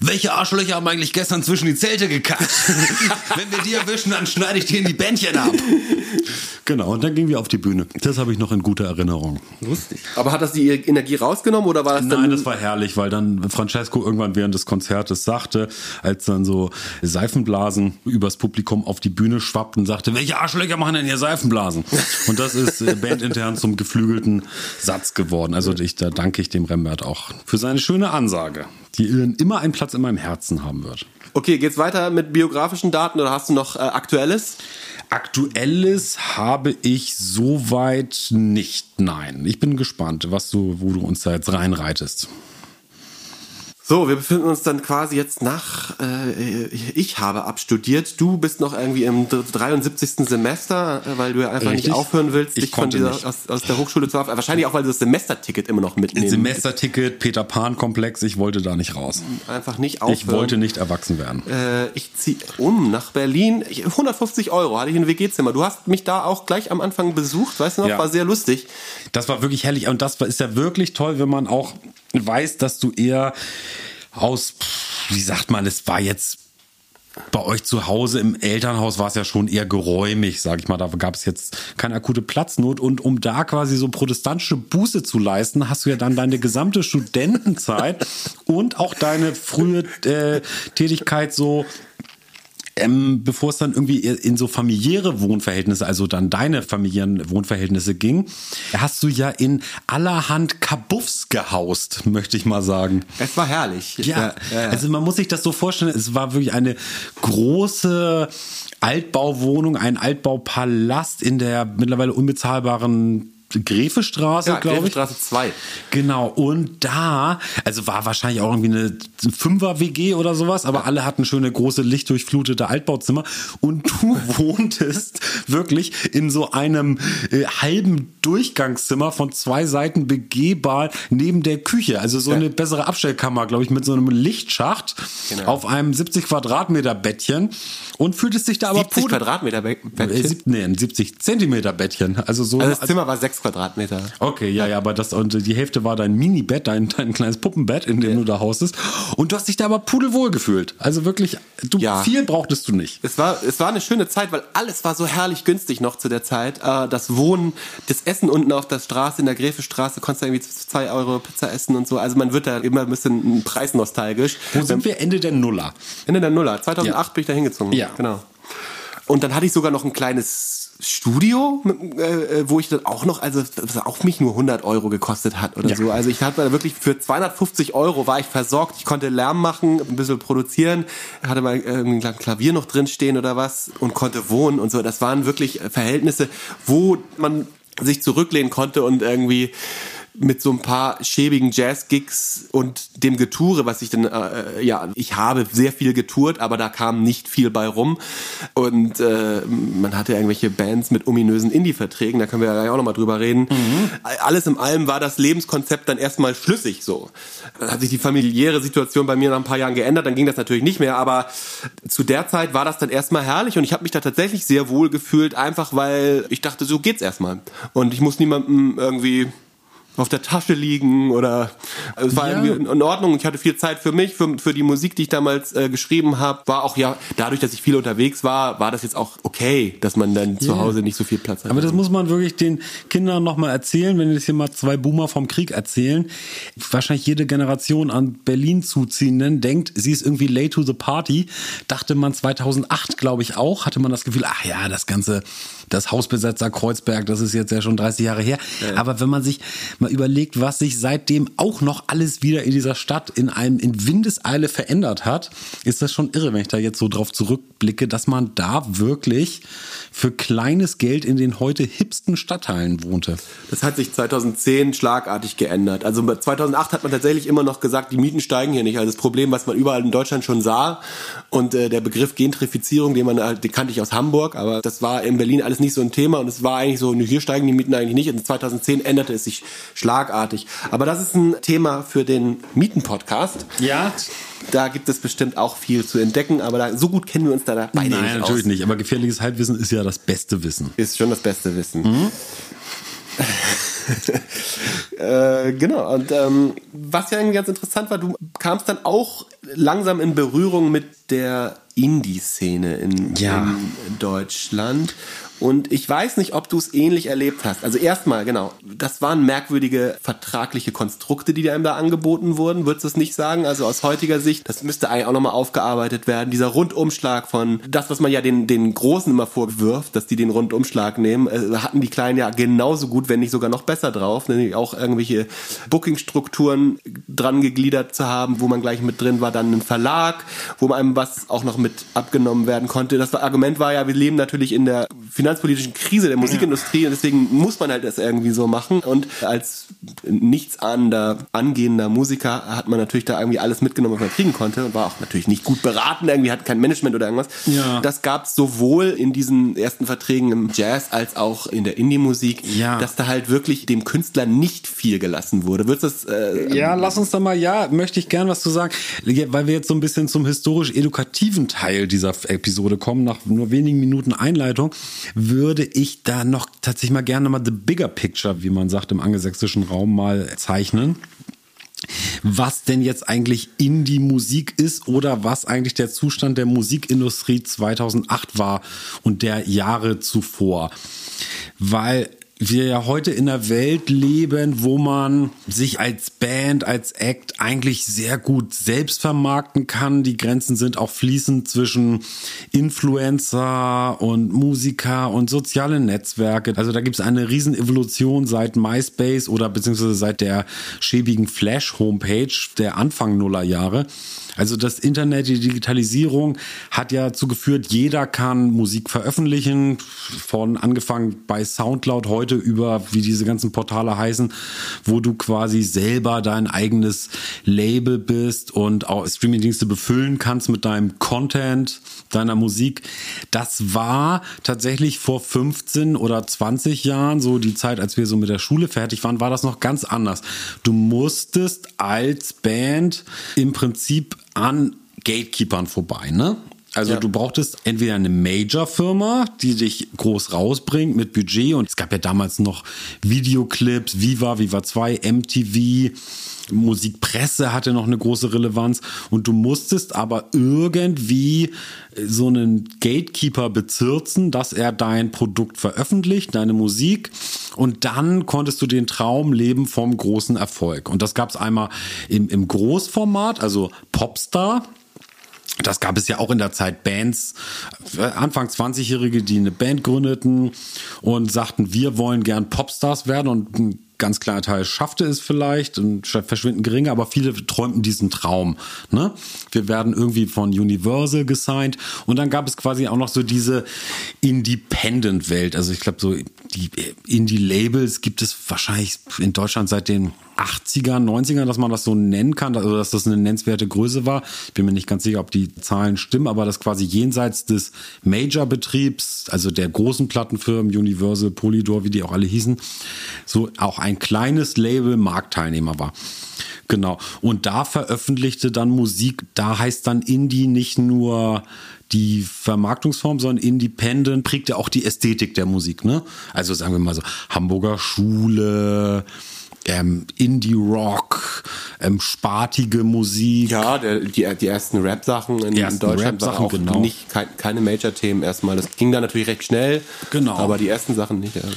welche Arschlöcher haben eigentlich gestern zwischen die Zelte gekackt? Wenn wir die erwischen, dann schneide ich dir in die Bändchen ab. Genau, und dann gingen wir auf die Bühne. Das habe ich noch in guter Erinnerung. Lustig. Aber hat das die Energie rausgenommen oder war das Nein, das war herrlich, weil dann Francesco irgendwann während des Konzertes sagte, als dann so Seifenblasen übers Publikum auf die Bühne schwappten, sagte, welche Arschlöcher machen denn hier Seifenblasen? Und das ist äh, bandintern zum geflügelten Satz geworden. Also ich, da danke ich dem Rembert auch für seine schöne Ansage, die immer einen Platz in meinem Herzen haben wird. Okay, geht's weiter mit biografischen Daten oder hast du noch äh, aktuelles? Aktuelles habe ich soweit nicht. Nein, ich bin gespannt, was du, wo du uns da jetzt reinreitest. So, wir befinden uns dann quasi jetzt nach, äh, ich habe abstudiert, du bist noch irgendwie im 73. Semester, äh, weil du ja einfach Richtig. nicht aufhören willst, Ich dich von konnte dieser, nicht. aus, aus der Hochschule zu haben. Wahrscheinlich auch, weil du das Semesterticket immer noch mitnehmen. Semesterticket, Peter Pan Komplex, ich wollte da nicht raus. Einfach nicht aufhören. Ich wollte nicht erwachsen werden. Äh, ich ziehe um nach Berlin. Ich, 150 Euro hatte ich ein WG-Zimmer. Du hast mich da auch gleich am Anfang besucht, weißt du noch? Ja. War sehr lustig. Das war wirklich herrlich und das ist ja wirklich toll, wenn man auch weiß, dass du eher aus, wie sagt man, es war jetzt bei euch zu Hause im Elternhaus war es ja schon eher geräumig, sag ich mal. Da gab es jetzt keine akute Platznot. Und um da quasi so protestantische Buße zu leisten, hast du ja dann deine gesamte Studentenzeit und auch deine frühe äh, Tätigkeit so ähm, bevor es dann irgendwie in so familiäre Wohnverhältnisse, also dann deine familiären Wohnverhältnisse ging, hast du ja in allerhand Kabuffs gehaust, möchte ich mal sagen. Es war herrlich. Ja, also man muss sich das so vorstellen, es war wirklich eine große Altbauwohnung, ein Altbaupalast in der mittlerweile unbezahlbaren Gräfestraße, ja, glaube ich. Straße 2. Genau, und da, also war wahrscheinlich auch irgendwie eine Fünfer-WG oder sowas, aber alle hatten schöne große lichtdurchflutete Altbauzimmer und du wohntest wirklich in so einem äh, halben Durchgangszimmer von zwei Seiten begehbar neben der Küche. Also so Ja. eine bessere Abstellkammer, glaube ich, mit so einem Lichtschacht Genau. auf einem 70 Quadratmeter Bettchen und fühltest dich da aber 70 pudel- Quadratmeter äh, Bettchen. sieb- nee, ein 70 Zentimeter Bettchen. Also so Also das Zimmer war 6 Quadratmeter. Okay, ja, ja, aber das und die Hälfte war dein Minibett, dein, dein kleines Puppenbett, in dem du da haustest. Und du hast dich da aber pudelwohl gefühlt. Also wirklich, du Ja. viel brauchtest du nicht. Es war, es war eine schöne Zeit, weil alles war so herrlich günstig noch zu der Zeit. Äh, Das Wohnen, das Essen unten auf der Straße, in der Gräfestraße, konntest du irgendwie für 2 Euro Pizza essen und so. Also man wird da immer ein bisschen preisnostalgisch. Wo sind wir? Ende der Nuller. Ende der Nuller. 2008 Ja. bin ich da hingezogen. Ja. Genau. Und dann hatte ich sogar noch ein kleines Studio, äh, äh, wo ich dann auch noch, also das auch mich nur 100 Euro gekostet hat oder Ja. so. Also ich hatte da wirklich für 250 Euro war ich versorgt. Ich konnte Lärm machen, ein bisschen produzieren, hatte mal äh, ein Klavier noch drin stehen oder was und konnte wohnen und so. Das waren wirklich äh, Verhältnisse, wo man sich zurücklehnen konnte und irgendwie mit so ein paar schäbigen Jazz-Gigs und dem Getoure, was ich dann, äh, ja, ich habe sehr viel getourt, aber da kam nicht viel bei rum. Und äh, man hatte irgendwelche Bands mit ominösen Indie-Verträgen, da können wir ja gleich auch nochmal drüber reden. Mhm. Alles in allem war das Lebenskonzept dann erstmal schlüssig so. Dann hat sich die familiäre Situation bei mir nach ein paar Jahren geändert, dann ging das natürlich nicht mehr, aber zu der Zeit war das dann erstmal herrlich und ich habe mich da tatsächlich sehr wohl gefühlt, einfach weil ich dachte, so geht's erstmal. Und ich muss niemandem irgendwie auf der Tasche liegen oder es war ja. irgendwie in Ordnung. Ich hatte viel Zeit für mich, für, für die Musik, die ich damals äh, geschrieben habe. War auch ja, dadurch, dass ich viel unterwegs war, war das jetzt auch okay, dass man dann yeah. zu Hause nicht so viel Platz hat. Aber das muss man wirklich den Kindern nochmal erzählen, wenn jetzt hier mal zwei Boomer vom Krieg erzählen. Wahrscheinlich jede Generation an Berlin zuziehenden denkt, sie ist irgendwie late to the party. Dachte man 2008, glaube ich auch, hatte man das Gefühl, ach ja, das ganze, das Hausbesetzer Kreuzberg, das ist jetzt ja schon 30 Jahre her. Ja. Aber wenn man sich mal überlegt, was sich seitdem auch noch alles wieder in dieser Stadt in einem in Windeseile verändert hat, ist das schon irre, wenn ich da jetzt so drauf zurückblicke, dass man da wirklich für kleines Geld in den heute hipsten Stadtteilen wohnte. Das hat sich 2010 schlagartig geändert. Also 2008 hat man tatsächlich immer noch gesagt, die Mieten steigen hier nicht. Also das Problem, was man überall in Deutschland schon sah und äh, der Begriff Gentrifizierung, den man halt, den kannte ich aus Hamburg, aber das war in Berlin alles nicht so ein Thema und es war eigentlich so, hier steigen die Mieten eigentlich nicht. Und 2010 änderte es sich schlagartig. Aber das ist ein Thema für den Mieten-Podcast. Ja. Da gibt es bestimmt auch viel zu entdecken, aber da, so gut kennen wir uns da beide Nein, nicht natürlich aus. nicht. Aber gefährliches Halbwissen ist ja das beste Wissen. Ist schon das beste Wissen. Mhm. äh, genau, und ähm, was ja irgendwie ganz interessant war, du kamst dann auch langsam in Berührung mit der Indie-Szene in, ja. in Deutschland und ich weiß nicht, ob du es ähnlich erlebt hast. Also erstmal, genau, das waren merkwürdige vertragliche Konstrukte, die einem da angeboten wurden. Würdest du es nicht sagen? Also aus heutiger Sicht, das müsste eigentlich auch nochmal aufgearbeitet werden. Dieser Rundumschlag von das, was man ja den, den Großen immer vorwirft, dass die den Rundumschlag nehmen, äh, hatten die Kleinen ja genauso gut, wenn nicht sogar noch besser drauf. Nämlich auch irgendwelche Bookingstrukturen dran gegliedert zu haben, wo man gleich mit drin war, dann ein Verlag, wo einem was auch noch mit abgenommen werden konnte. Das Argument war ja, wir leben natürlich in der Finanz finanzpolitischen Krise der Musikindustrie und deswegen muss man halt das irgendwie so machen. Und als nichtsahnender, angehender Musiker hat man natürlich da irgendwie alles mitgenommen, was man kriegen konnte und war auch natürlich nicht gut beraten, irgendwie hat kein Management oder irgendwas. Ja. Das gab es sowohl in diesen ersten Verträgen im Jazz als auch in der Indie-Musik, ja. dass da halt wirklich dem Künstler nicht viel gelassen wurde. Würdest das? Äh, ja, lass uns da mal, ja, möchte ich gern was zu sagen, weil wir jetzt so ein bisschen zum historisch-edukativen Teil dieser Episode kommen, nach nur wenigen Minuten Einleitung würde ich da noch tatsächlich mal gerne mal the bigger picture, wie man sagt im angelsächsischen Raum, mal zeichnen was denn jetzt eigentlich Indie-Musik ist oder was eigentlich der Zustand der Musikindustrie 2008 war und der Jahre zuvor. Weil wir ja heute in einer Welt leben, wo man sich als Band, als Act eigentlich sehr gut selbst vermarkten kann. Die Grenzen sind auch fließend zwischen Influencer und Musiker und soziale Netzwerke. Also da gibt es eine riesen Evolution seit MySpace oder beziehungsweise seit der schäbigen Flash-Homepage der Anfang Nullerjahre. Also das Internet, die Digitalisierung hat ja dazu geführt, jeder kann Musik veröffentlichen, von angefangen bei Soundcloud heute über, wie diese ganzen Portale heißen, wo du quasi selber dein eigenes Label bist und auch Streamingdienste befüllen kannst mit deinem Content, deiner Musik. Das war tatsächlich vor 15 oder 20 Jahren, so die Zeit, als wir so mit der Schule fertig waren, war das noch ganz anders. Du musstest als Band im Prinzip an Gatekeepern vorbei, ne? Also ja. du brauchtest entweder eine Major-Firma, die dich groß rausbringt mit Budget und es gab ja damals noch Videoclips, Viva, Viva 2, MTV, Musikpresse hatte noch eine große Relevanz und du musstest aber irgendwie so einen Gatekeeper bezirzen, dass er dein Produkt veröffentlicht, deine Musik und dann konntest du den Traum leben vom großen Erfolg. Und das gab es einmal im, im Großformat, also Popstar, das gab es ja auch in der Zeit. Bands, äh, Anfang 20-Jährige, die eine Band gründeten und sagten, wir wollen gern Popstars werden und ganz kleiner Teil schaffte es vielleicht und verschwinden geringer, aber viele träumten diesen Traum. Ne? Wir werden irgendwie von Universal gesigned und dann gab es quasi auch noch so diese Independent-Welt. Also ich glaube, so die Indie-Labels gibt es wahrscheinlich in Deutschland seit den 80ern, 90ern, dass man das so nennen kann, also dass das eine nennenswerte Größe war. Ich bin mir nicht ganz sicher, ob die Zahlen stimmen, aber das quasi jenseits des Major-Betriebs, also der großen Plattenfirmen, Universal, Polydor, wie die auch alle hießen, so auch ein kleines Label Marktteilnehmer war. Genau. Und da veröffentlichte dann Musik, da heißt dann Indie nicht nur die Vermarktungsform, sondern Independent prägte auch die Ästhetik der Musik. Ne? Also sagen wir mal so Hamburger Schule, ähm, Indie-Rock, ähm, spartige Musik. Ja, der, die, die ersten Rap-Sachen in, in Deutschland waren auch genau. nicht kein, keine Major-Themen erstmal. Das ging dann natürlich recht schnell. Genau. Aber die ersten Sachen nicht. Also.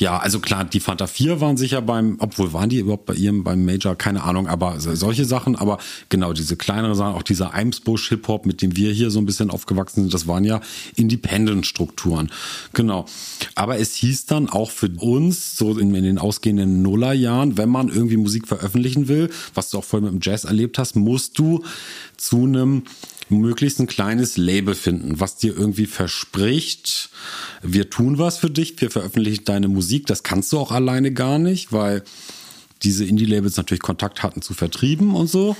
Ja, also klar, die Fanta 4 waren sicher beim, obwohl waren die überhaupt bei ihrem, beim Major, keine Ahnung, aber solche Sachen, aber genau, diese kleinere Sachen, auch dieser Eimsbusch Hip-Hop, mit dem wir hier so ein bisschen aufgewachsen sind, das waren ja Independent-Strukturen. Genau. Aber es hieß dann auch für uns, so in, in den ausgehenden Nullerjahren, wenn man irgendwie Musik veröffentlichen will, was du auch voll mit dem Jazz erlebt hast, musst du zu einem möglichst ein kleines Label finden, was dir irgendwie verspricht, wir tun was für dich, wir veröffentlichen deine Musik. Das kannst du auch alleine gar nicht, weil diese Indie-Labels natürlich Kontakt hatten zu Vertrieben und so.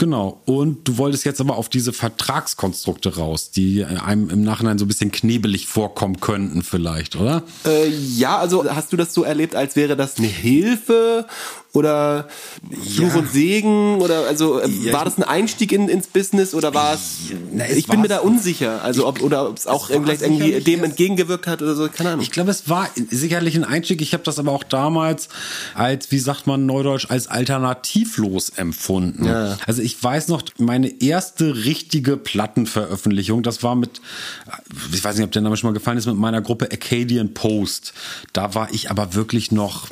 Genau. Und du wolltest jetzt aber auf diese Vertragskonstrukte raus, die einem im Nachhinein so ein bisschen knebelig vorkommen könnten, vielleicht, oder? Äh, ja, also hast du das so erlebt, als wäre das eine Hilfe oder Fluch ja. und Segen oder also äh, ja, war das ein Einstieg in, ins Business oder war es? Na, es ich bin mir da unsicher, also ob oder ob es auch vielleicht irgendwie dem entgegengewirkt hat oder so, keine Ahnung. Ich glaube, es war sicherlich ein Einstieg. Ich habe das aber auch damals als, wie sagt man neudeutsch, als alternativlos empfunden. Ja. Also ich weiß noch, meine erste richtige Plattenveröffentlichung, das war mit, ich weiß nicht, ob der Name schon mal gefallen ist, mit meiner Gruppe Acadian Post. Da war ich aber wirklich noch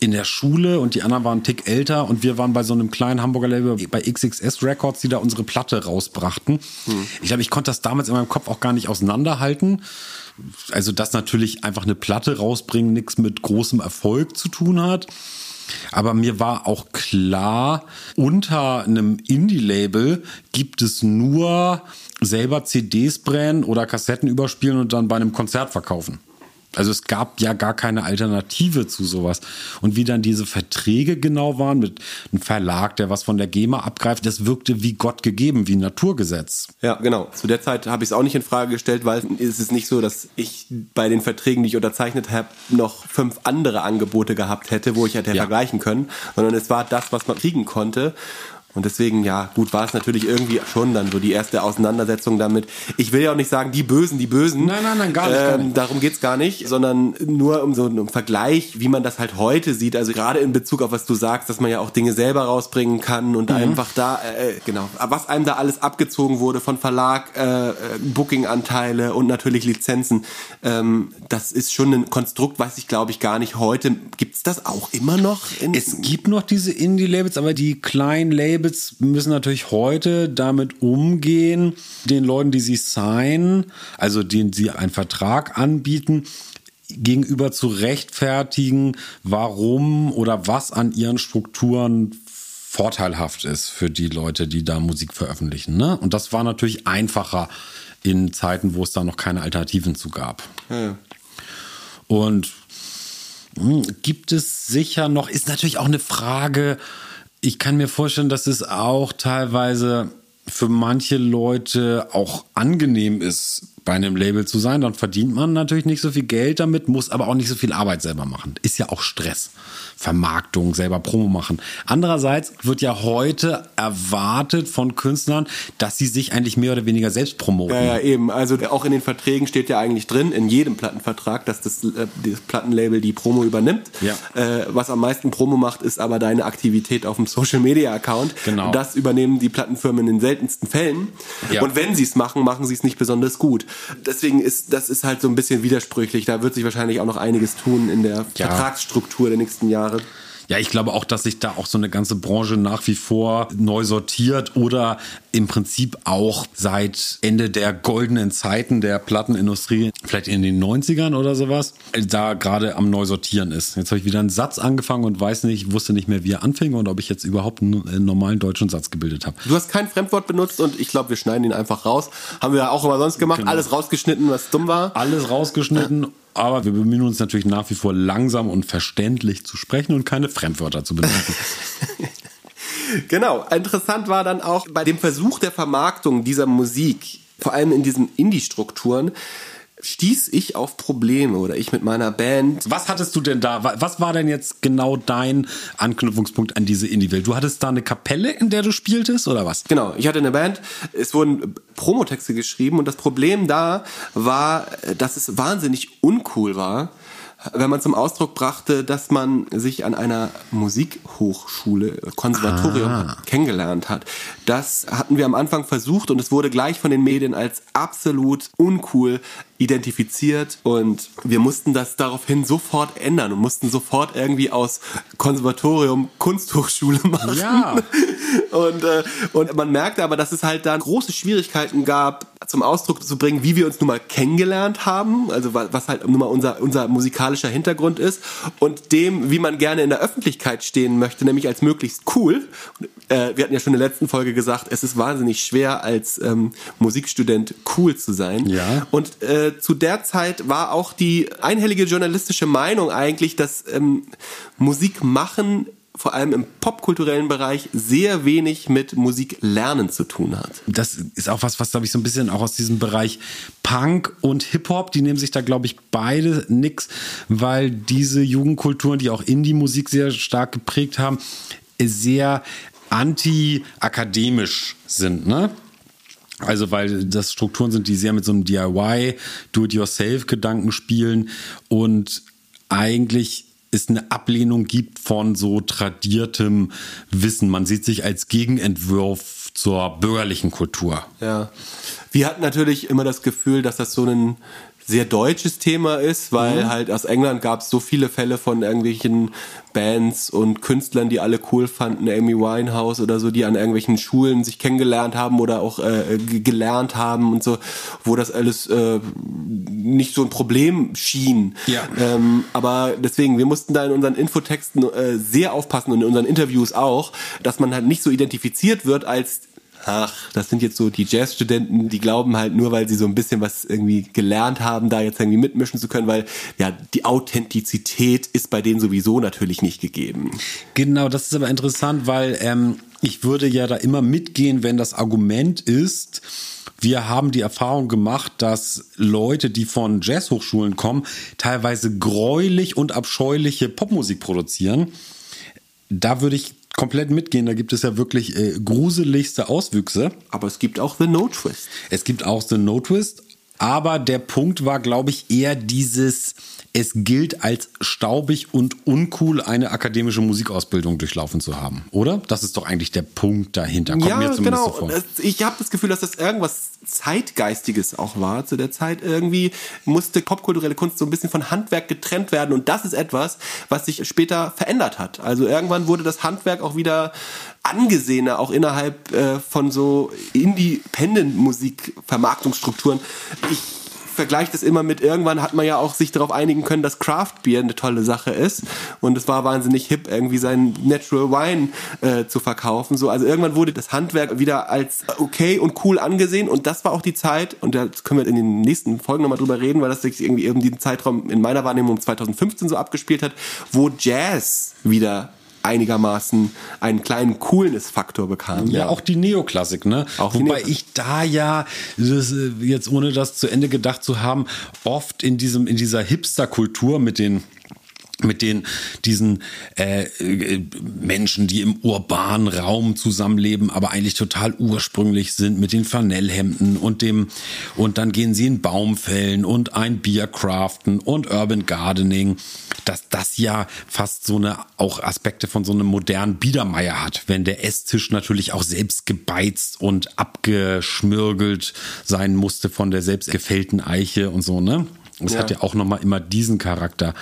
in der Schule und die anderen waren einen Tick älter und wir waren bei so einem kleinen Hamburger Label bei XXS Records, die da unsere Platte rausbrachten. Hm. Ich glaube, ich konnte das damals in meinem Kopf auch gar nicht auseinanderhalten. Also, dass natürlich einfach eine Platte rausbringen nichts mit großem Erfolg zu tun hat. Aber mir war auch klar, unter einem Indie-Label gibt es nur selber CDs brennen oder Kassetten überspielen und dann bei einem Konzert verkaufen. Also es gab ja gar keine Alternative zu sowas. Und wie dann diese Verträge genau waren mit einem Verlag, der was von der GEMA abgreift, das wirkte wie Gott gegeben, wie Naturgesetz. Ja, genau. Zu der Zeit habe ich es auch nicht in Frage gestellt, weil es ist nicht so, dass ich bei den Verträgen, die ich unterzeichnet habe, noch fünf andere Angebote gehabt hätte, wo ich hätte ja. vergleichen können, sondern es war das, was man kriegen konnte. Und deswegen, ja, gut, war es natürlich irgendwie schon dann so die erste Auseinandersetzung damit. Ich will ja auch nicht sagen, die Bösen, die Bösen. Nein, nein, nein, gar nicht. Ähm, gar nicht. Darum geht's gar nicht, sondern nur um so einen Vergleich, wie man das halt heute sieht. Also gerade in Bezug auf was du sagst, dass man ja auch Dinge selber rausbringen kann und mhm. einfach da, äh, genau, was einem da alles abgezogen wurde von Verlag, äh, äh Booking-Anteile und natürlich Lizenzen. Ähm, das ist schon ein Konstrukt, weiß ich glaube ich gar nicht heute. Gibt's das auch immer noch? es gibt noch diese Indie-Labels, aber die kleinen Labels Labels müssen natürlich heute damit umgehen, den Leuten, die sie signen, also denen sie einen Vertrag anbieten, gegenüber zu rechtfertigen, warum oder was an ihren Strukturen vorteilhaft ist für die Leute, die da Musik veröffentlichen. Ne? Und das war natürlich einfacher in Zeiten, wo es da noch keine Alternativen zu gab. Ja. Und hm, gibt es sicher noch, ist natürlich auch eine Frage, ich kann mir vorstellen, dass es auch teilweise für manche Leute auch angenehm ist, bei einem Label zu sein. Dann verdient man natürlich nicht so viel Geld damit, muss aber auch nicht so viel Arbeit selber machen. Ist ja auch Stress. Vermarktung, selber Promo machen. Andererseits wird ja heute erwartet von Künstlern, dass sie sich eigentlich mehr oder weniger selbst promoten. Ja, ja, eben. Also auch in den Verträgen steht ja eigentlich drin, in jedem Plattenvertrag, dass das, äh, das Plattenlabel die Promo übernimmt. Ja. Äh, was am meisten Promo macht, ist aber deine Aktivität auf dem Social Media Account. Genau. Das übernehmen die Plattenfirmen in den seltensten Fällen. Ja. Und wenn sie es machen, machen sie es nicht besonders gut. Deswegen ist das ist halt so ein bisschen widersprüchlich. Da wird sich wahrscheinlich auch noch einiges tun in der ja. Vertragsstruktur der nächsten Jahre. Ja, ich glaube auch, dass sich da auch so eine ganze Branche nach wie vor neu sortiert oder im Prinzip auch seit Ende der goldenen Zeiten der Plattenindustrie, vielleicht in den 90ern oder sowas, da gerade am Neusortieren ist. Jetzt habe ich wieder einen Satz angefangen und weiß nicht, wusste nicht mehr, wie er anfing und ob ich jetzt überhaupt einen normalen deutschen Satz gebildet habe. Du hast kein Fremdwort benutzt und ich glaube, wir schneiden ihn einfach raus. Haben wir ja auch immer sonst gemacht. Genau. Alles rausgeschnitten, was dumm war. Alles rausgeschnitten. Aber wir bemühen uns natürlich nach wie vor langsam und verständlich zu sprechen und keine Fremdwörter zu benutzen. genau. Interessant war dann auch bei dem Versuch der Vermarktung dieser Musik, vor allem in diesen Indie-Strukturen, stieß ich auf Probleme oder ich mit meiner Band. Was hattest du denn da? Was war denn jetzt genau dein Anknüpfungspunkt an diese Indie-Welt? Du hattest da eine Kapelle, in der du spieltest oder was? Genau, ich hatte eine Band. Es wurden Promotexte geschrieben und das Problem da war, dass es wahnsinnig uncool war, wenn man zum Ausdruck brachte, dass man sich an einer Musikhochschule, Konservatorium ah. kennengelernt hat. Das hatten wir am Anfang versucht und es wurde gleich von den Medien als absolut uncool identifiziert und wir mussten das daraufhin sofort ändern und mussten sofort irgendwie aus Konservatorium Kunsthochschule machen. Ja. Und, äh, und man merkte aber, dass es halt da große Schwierigkeiten gab, zum Ausdruck zu bringen, wie wir uns nun mal kennengelernt haben, also was halt nun mal unser, unser musikalischer Hintergrund ist und dem, wie man gerne in der Öffentlichkeit stehen möchte, nämlich als möglichst cool. Äh, wir hatten ja schon in der letzten Folge gesagt, es ist wahnsinnig schwer, als ähm, Musikstudent cool zu sein. Ja. Und äh, zu der Zeit war auch die einhellige journalistische Meinung eigentlich, dass ähm, Musik machen vor allem im popkulturellen Bereich sehr wenig mit Musik lernen zu tun hat. Das ist auch was, was glaube ich so ein bisschen auch aus diesem Bereich Punk und Hip-Hop, die nehmen sich da glaube ich beide nix, weil diese Jugendkulturen, die auch Indie-Musik sehr stark geprägt haben, sehr anti-akademisch sind, ne? Also, weil das Strukturen sind, die sehr mit so einem DIY, Do-it-yourself-Gedanken spielen und eigentlich es eine Ablehnung gibt von so tradiertem Wissen. Man sieht sich als Gegenentwurf zur bürgerlichen Kultur. Ja. Wir hatten natürlich immer das Gefühl, dass das so ein sehr deutsches Thema ist, weil mhm. halt aus England gab es so viele Fälle von irgendwelchen Bands und Künstlern, die alle cool fanden, Amy Winehouse oder so, die an irgendwelchen Schulen sich kennengelernt haben oder auch äh, gelernt haben und so, wo das alles äh, nicht so ein Problem schien. Ja. Ähm, aber deswegen, wir mussten da in unseren Infotexten äh, sehr aufpassen und in unseren Interviews auch, dass man halt nicht so identifiziert wird als ach, das sind jetzt so die Jazzstudenten, die glauben halt nur, weil sie so ein bisschen was irgendwie gelernt haben, da jetzt irgendwie mitmischen zu können, weil ja, die Authentizität ist bei denen sowieso natürlich nicht gegeben. Genau, das ist aber interessant, weil ähm, ich würde ja da immer mitgehen, wenn das Argument ist, wir haben die Erfahrung gemacht, dass Leute, die von Jazzhochschulen kommen, teilweise gräulich und abscheuliche Popmusik produzieren. Da würde ich komplett mitgehen. Da gibt es ja wirklich äh, gruseligste Auswüchse. Aber es gibt auch The No Twist. Es gibt auch The No Twist. Aber der Punkt war, glaube ich, eher dieses, es gilt als staubig und uncool, eine akademische Musikausbildung durchlaufen zu haben, oder? Das ist doch eigentlich der Punkt dahinter. Kommt ja, mir zumindest genau. So vor. Ich habe das Gefühl, dass das irgendwas Zeitgeistiges auch war. Zu der Zeit irgendwie musste popkulturelle Kunst so ein bisschen von Handwerk getrennt werden und das ist etwas, was sich später verändert hat. Also irgendwann wurde das Handwerk auch wieder angesehener, auch innerhalb äh, von so Independent-Musik-Vermarktungsstrukturen. Ich vergleiche das immer mit, irgendwann hat man ja auch sich darauf einigen können, dass Craft Beer eine tolle Sache ist. Und es war wahnsinnig hip, irgendwie seinen Natural Wine äh, zu verkaufen. So, also irgendwann wurde das Handwerk wieder als okay und cool angesehen. Und das war auch die Zeit, und da können wir in den nächsten Folgen nochmal drüber reden, weil das sich irgendwie eben diesen Zeitraum in meiner Wahrnehmung 2015 so abgespielt hat, wo Jazz wieder einigermaßen einen kleinen Coolness-Faktor bekam. Ja, ja, auch die Neoklassik, ne? Auch Wobei ich da ja, das, äh, jetzt ohne das zu Ende gedacht zu haben, oft in diesem, in dieser Hipster-Kultur mit den mit den diesen äh, äh, Menschen, die im urbanen Raum zusammenleben, aber eigentlich total ursprünglich sind, mit den Flanellhemden und dem und dann gehen sie in Baumfällen und ein Bier craften und Urban Gardening, dass das ja fast so eine auch Aspekte von so einem modernen Biedermeier hat, wenn der Esstisch natürlich auch selbst gebeizt und abgeschmirgelt sein musste von der selbst gefällten Eiche und so, ne? Es ja. hat ja auch nochmal immer diesen Charakter.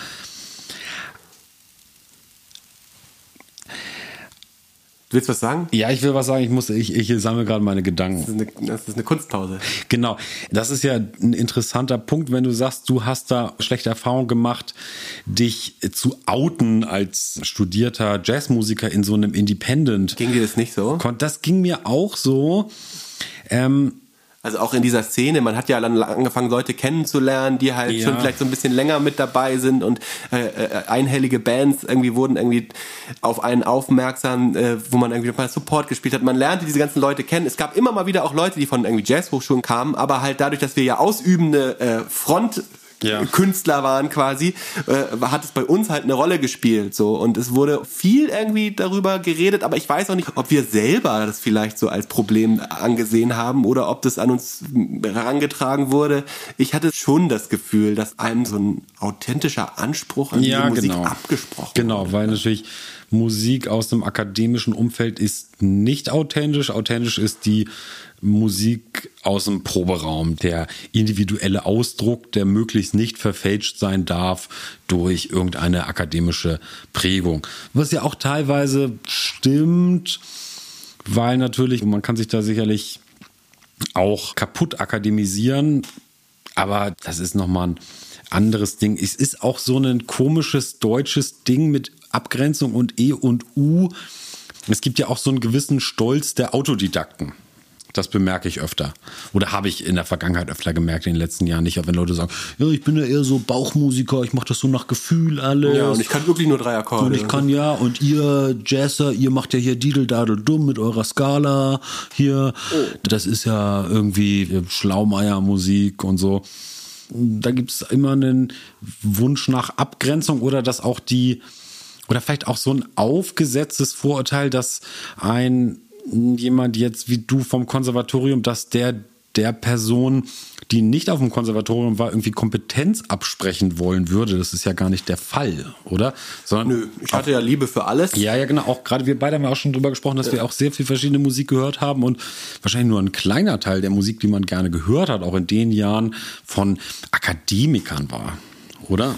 Willst du was sagen? Ja, ich will was sagen. Ich muss, ich, ich sammle gerade meine Gedanken. Das ist, eine, das ist eine Kunstpause. Genau. Das ist ja ein interessanter Punkt, wenn du sagst, du hast da schlechte Erfahrungen gemacht, dich zu outen als studierter Jazzmusiker in so einem Independent. Ging dir das nicht so? Das ging mir auch so. Ähm, also auch in dieser Szene, man hat ja dann angefangen, Leute kennenzulernen, die halt ja. schon vielleicht so ein bisschen länger mit dabei sind und äh, äh, einhellige Bands irgendwie wurden irgendwie auf einen aufmerksam, äh, wo man irgendwie mal Support gespielt hat. Man lernte diese ganzen Leute kennen. Es gab immer mal wieder auch Leute, die von irgendwie Jazzhochschulen kamen, aber halt dadurch, dass wir ja ausübende äh, Front ja. Künstler waren quasi, äh, hat es bei uns halt eine Rolle gespielt so und es wurde viel irgendwie darüber geredet, aber ich weiß auch nicht, ob wir selber das vielleicht so als Problem angesehen haben oder ob das an uns herangetragen wurde. Ich hatte schon das Gefühl, dass einem so ein authentischer Anspruch an ja, die Musik genau. abgesprochen Genau, wurde. weil natürlich Musik aus dem akademischen Umfeld ist nicht authentisch. Authentisch ist die Musik aus dem Proberaum, der individuelle Ausdruck, der möglichst nicht verfälscht sein darf durch irgendeine akademische Prägung. Was ja auch teilweise stimmt, weil natürlich, man kann sich da sicherlich auch kaputt akademisieren, aber das ist nochmal ein anderes Ding. Es ist auch so ein komisches deutsches Ding mit Abgrenzung und E und U. Es gibt ja auch so einen gewissen Stolz der Autodidakten. Das bemerke ich öfter. Oder habe ich in der Vergangenheit öfter gemerkt, in den letzten Jahren nicht. Auch wenn Leute sagen, ja, ich bin ja eher so Bauchmusiker, ich mache das so nach Gefühl alles. Ja, und ich kann wirklich nur drei Akkorde. Und ich kann ja, und ihr Jazzer, ihr macht ja hier Didel Dadel Dumm mit eurer Skala hier. Oh. Das ist ja irgendwie Schlaumeier-Musik und so. Da gibt es immer einen Wunsch nach Abgrenzung oder dass auch die, oder vielleicht auch so ein aufgesetztes Vorurteil, dass ein jemand jetzt wie du vom Konservatorium, dass der der Person, die nicht auf dem Konservatorium war, irgendwie Kompetenz absprechen wollen würde. Das ist ja gar nicht der Fall, oder? Sondern Nö, ich hatte ja Liebe für alles. Ja, ja, genau. Auch gerade wir beide haben ja auch schon drüber gesprochen, dass ja. wir auch sehr viel verschiedene Musik gehört haben und wahrscheinlich nur ein kleiner Teil der Musik, die man gerne gehört hat, auch in den Jahren von Akademikern war, oder?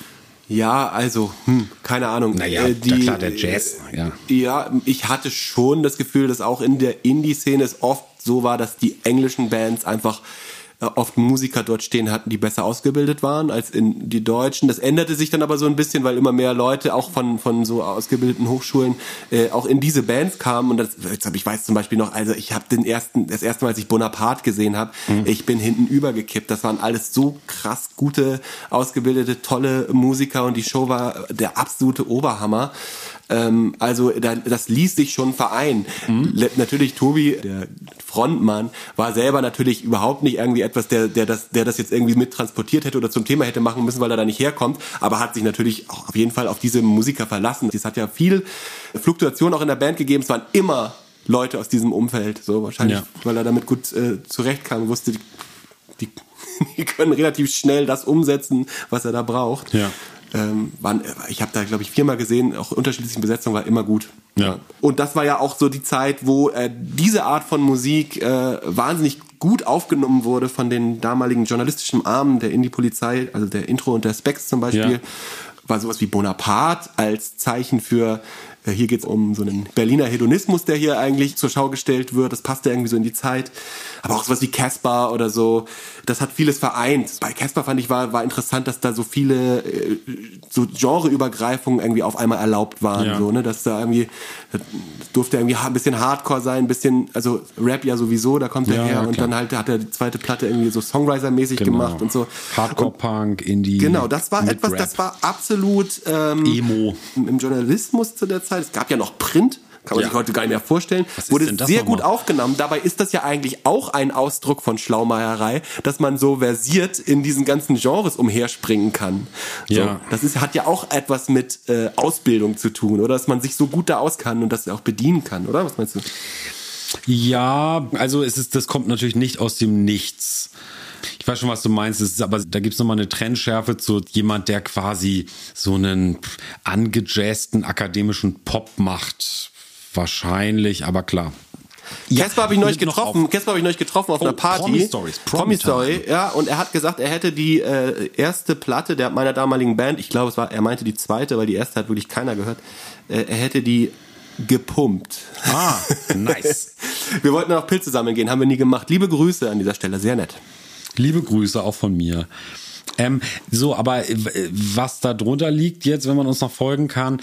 Ja, also, hm, keine Ahnung. Naja, äh, die, klar, der Jazz, ja. Ja, ich hatte schon das Gefühl, dass auch in der Indie-Szene es oft so war, dass die englischen Bands einfach oft Musiker dort stehen hatten, die besser ausgebildet waren als in die Deutschen. Das änderte sich dann aber so ein bisschen, weil immer mehr Leute auch von, von so ausgebildeten Hochschulen äh, auch in diese Bands kamen. Und das, jetzt hab, ich weiß zum Beispiel noch, also ich habe den ersten, das erste Mal, als ich Bonaparte gesehen habe, mhm. ich bin hinten übergekippt. Das waren alles so krass gute, ausgebildete, tolle Musiker und die Show war der absolute Oberhammer. Ähm, also da, das ließ sich schon vereinen. Mhm. Natürlich Tobi, der Frontmann, war selber natürlich überhaupt nicht irgendwie etwas, der, der, das, der das jetzt irgendwie mit transportiert hätte oder zum Thema hätte machen müssen, weil er da nicht herkommt, aber hat sich natürlich auch auf jeden Fall auf diese Musiker verlassen. Es hat ja viel Fluktuation auch in der Band gegeben. Es waren immer Leute aus diesem Umfeld, so wahrscheinlich, ja. weil er damit gut äh, zurechtkam, wusste, die, die, die können relativ schnell das umsetzen, was er da braucht. Ja ähm, waren, ich habe da glaube ich viermal gesehen, auch unterschiedliche Besetzungen war immer gut. Ja. Und das war ja auch so die Zeit, wo äh, diese Art von Musik äh, wahnsinnig gut aufgenommen wurde von den damaligen journalistischen Armen der Indie-Polizei, also der Intro und der Specs zum Beispiel. Ja. War sowas wie Bonaparte als Zeichen für äh, hier geht es um so einen Berliner Hedonismus, der hier eigentlich zur Schau gestellt wird. Das passt ja irgendwie so in die Zeit. Aber auch sowas wie Casper oder so. Das hat vieles vereint. Bei Casper fand ich war, war interessant, dass da so viele äh, so Genreübergreifungen irgendwie auf einmal erlaubt waren. Ja. So, ne? Dass da irgendwie, das durfte irgendwie ein bisschen Hardcore sein, ein bisschen, also Rap ja sowieso, da kommt er ja, her. und dann halt hat er die zweite Platte irgendwie so Songwriter-mäßig genau. gemacht und so. Hardcore-Punk, Indie. Genau, das war etwas, Rap. das war absolut ähm, Emo. Im Journalismus zu der Zeit. Es gab ja noch Print. Kann man ja. sich heute gar nicht mehr vorstellen. Was Wurde sehr gut aufgenommen. Dabei ist das ja eigentlich auch ein Ausdruck von Schlaumeierei, dass man so versiert in diesen ganzen Genres umherspringen kann. So, ja. Das ist, hat ja auch etwas mit äh, Ausbildung zu tun, oder? Dass man sich so gut da aus kann und das auch bedienen kann, oder? Was meinst du? Ja, also es ist, das kommt natürlich nicht aus dem Nichts. Ich weiß schon, was du meinst. Es ist aber da gibt's noch mal eine Trennschärfe zu jemand, der quasi so einen angejazzten akademischen Pop macht. Wahrscheinlich, aber klar. Ja, Casper habe ich neulich getroffen. Casper habe ich neulich getroffen auf oh, einer Party. Promi Stories. Promi Story, ja. Und er hat gesagt, er hätte die äh, erste Platte der meiner damaligen Band, ich glaube, es war, er meinte die zweite, weil die erste hat wirklich keiner gehört. Äh, er hätte die gepumpt. Ah, nice. wir wollten auch Pilze sammeln gehen, haben wir nie gemacht. Liebe Grüße an dieser Stelle, sehr nett. Liebe Grüße auch von mir. Ähm, so, aber äh, was da drunter liegt jetzt, wenn man uns noch folgen kann,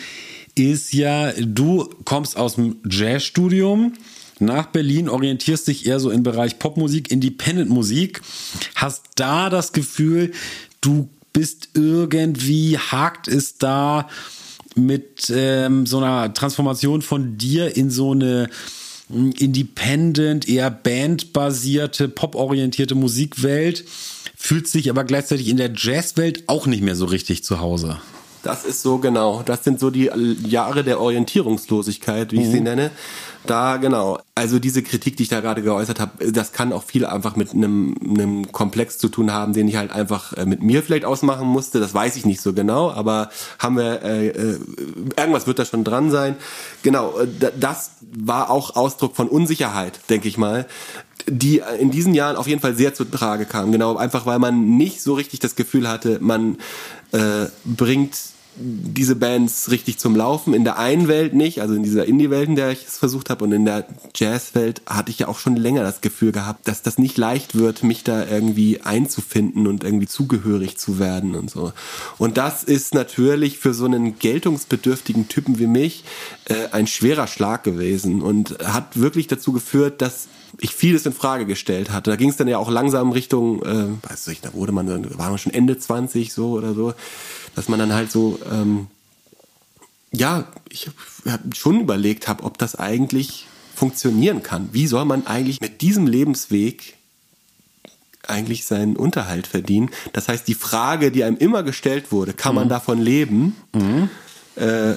ist ja, du kommst aus dem Jazzstudium. Nach Berlin, orientierst dich eher so im Bereich Popmusik, Independent-Musik, hast da das Gefühl, du bist irgendwie, hakt es da mit ähm, so einer Transformation von dir in so eine hm, independent, eher bandbasierte, poporientierte Musikwelt, fühlt sich aber gleichzeitig in der Jazzwelt auch nicht mehr so richtig zu Hause. Das ist so genau. Das sind so die Jahre der Orientierungslosigkeit, wie ich sie mhm. nenne. Da genau. Also diese Kritik, die ich da gerade geäußert habe, das kann auch viel einfach mit einem, einem Komplex zu tun haben, den ich halt einfach äh, mit mir vielleicht ausmachen musste. Das weiß ich nicht so genau, aber haben wir äh, äh, irgendwas wird da schon dran sein. Genau, äh, das war auch Ausdruck von Unsicherheit, denke ich mal die in diesen Jahren auf jeden Fall sehr zu Trage kam. Genau, einfach weil man nicht so richtig das Gefühl hatte, man äh, bringt diese Bands richtig zum Laufen. In der einen Welt nicht, also in dieser Indie-Welt, in der ich es versucht habe, und in der Jazz-Welt hatte ich ja auch schon länger das Gefühl gehabt, dass das nicht leicht wird, mich da irgendwie einzufinden und irgendwie zugehörig zu werden und so. Und das ist natürlich für so einen geltungsbedürftigen Typen wie mich äh, ein schwerer Schlag gewesen und hat wirklich dazu geführt, dass ich vieles in Frage gestellt hatte. Da ging es dann ja auch langsam Richtung, äh, weiß ich, da wurde man, da war man schon Ende 20 so oder so dass man dann halt so, ähm, ja, ich hab schon überlegt habe, ob das eigentlich funktionieren kann. Wie soll man eigentlich mit diesem Lebensweg eigentlich seinen Unterhalt verdienen? Das heißt, die Frage, die einem immer gestellt wurde, kann mhm. man davon leben? Mhm. Äh,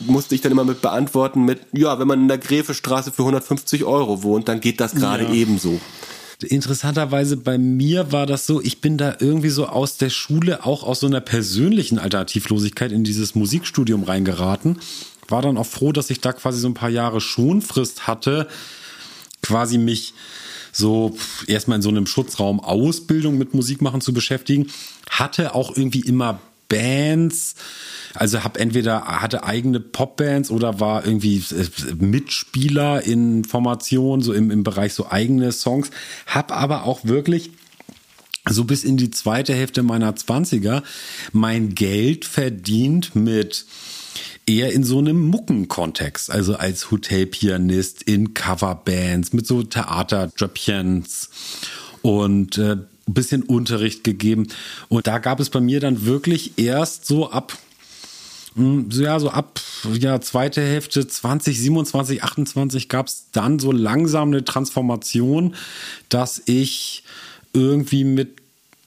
musste ich dann immer mit beantworten mit, ja, wenn man in der Gräfestraße für 150 Euro wohnt, dann geht das gerade ja. ebenso. Interessanterweise bei mir war das so, ich bin da irgendwie so aus der Schule, auch aus so einer persönlichen Alternativlosigkeit in dieses Musikstudium reingeraten. War dann auch froh, dass ich da quasi so ein paar Jahre Schonfrist hatte, quasi mich so erstmal in so einem Schutzraum Ausbildung mit Musik machen zu beschäftigen. Hatte auch irgendwie immer Bands, also habe entweder hatte eigene Popbands oder war irgendwie äh, Mitspieler in Formationen, so im, im Bereich so eigene Songs, hab aber auch wirklich so bis in die zweite Hälfte meiner Zwanziger mein Geld verdient mit eher in so einem Muckenkontext, also als Hotelpianist in Coverbands mit so Theaterjöppchens und äh, ein bisschen Unterricht gegeben. Und da gab es bei mir dann wirklich erst so ab ja, so ab ja, zweite Hälfte 2027, 28 gab es dann so langsam eine Transformation, dass ich irgendwie mit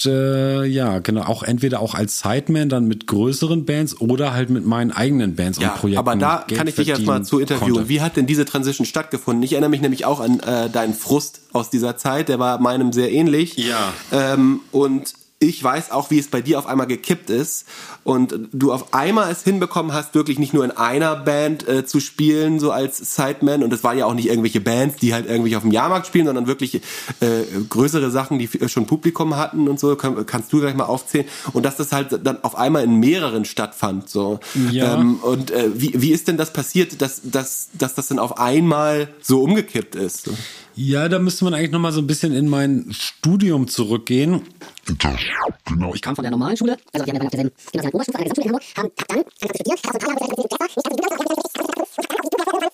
äh, ja, genau, auch entweder auch als Sideman dann mit größeren Bands oder halt mit meinen eigenen Bands ja, und Projekten. Aber da Geld kann ich dich jetzt mal zu interviewen. Konnte. Wie hat denn diese Transition stattgefunden? Ich erinnere mich nämlich auch an äh, deinen Frust aus dieser Zeit, der war meinem sehr ähnlich. Ja. Ähm, und ich weiß auch, wie es bei dir auf einmal gekippt ist und du auf einmal es hinbekommen hast, wirklich nicht nur in einer Band äh, zu spielen, so als Sideman und es waren ja auch nicht irgendwelche Bands, die halt irgendwie auf dem Jahrmarkt spielen, sondern wirklich äh, größere Sachen, die schon Publikum hatten und so, Kann, kannst du gleich mal aufzählen und dass das halt dann auf einmal in mehreren stattfand, so. Ja. Ähm, und äh, wie, wie ist denn das passiert, dass, dass, dass das dann auf einmal so umgekippt ist? Ja, da müsste man eigentlich nochmal so ein bisschen in mein Studium zurückgehen. Genau. Ich kam von der normalen Schule, also wir haben ja auf derselben, genau, Oberstufe an der Gesamtschule in Hamburg, haben dann studiert, habe so ein paar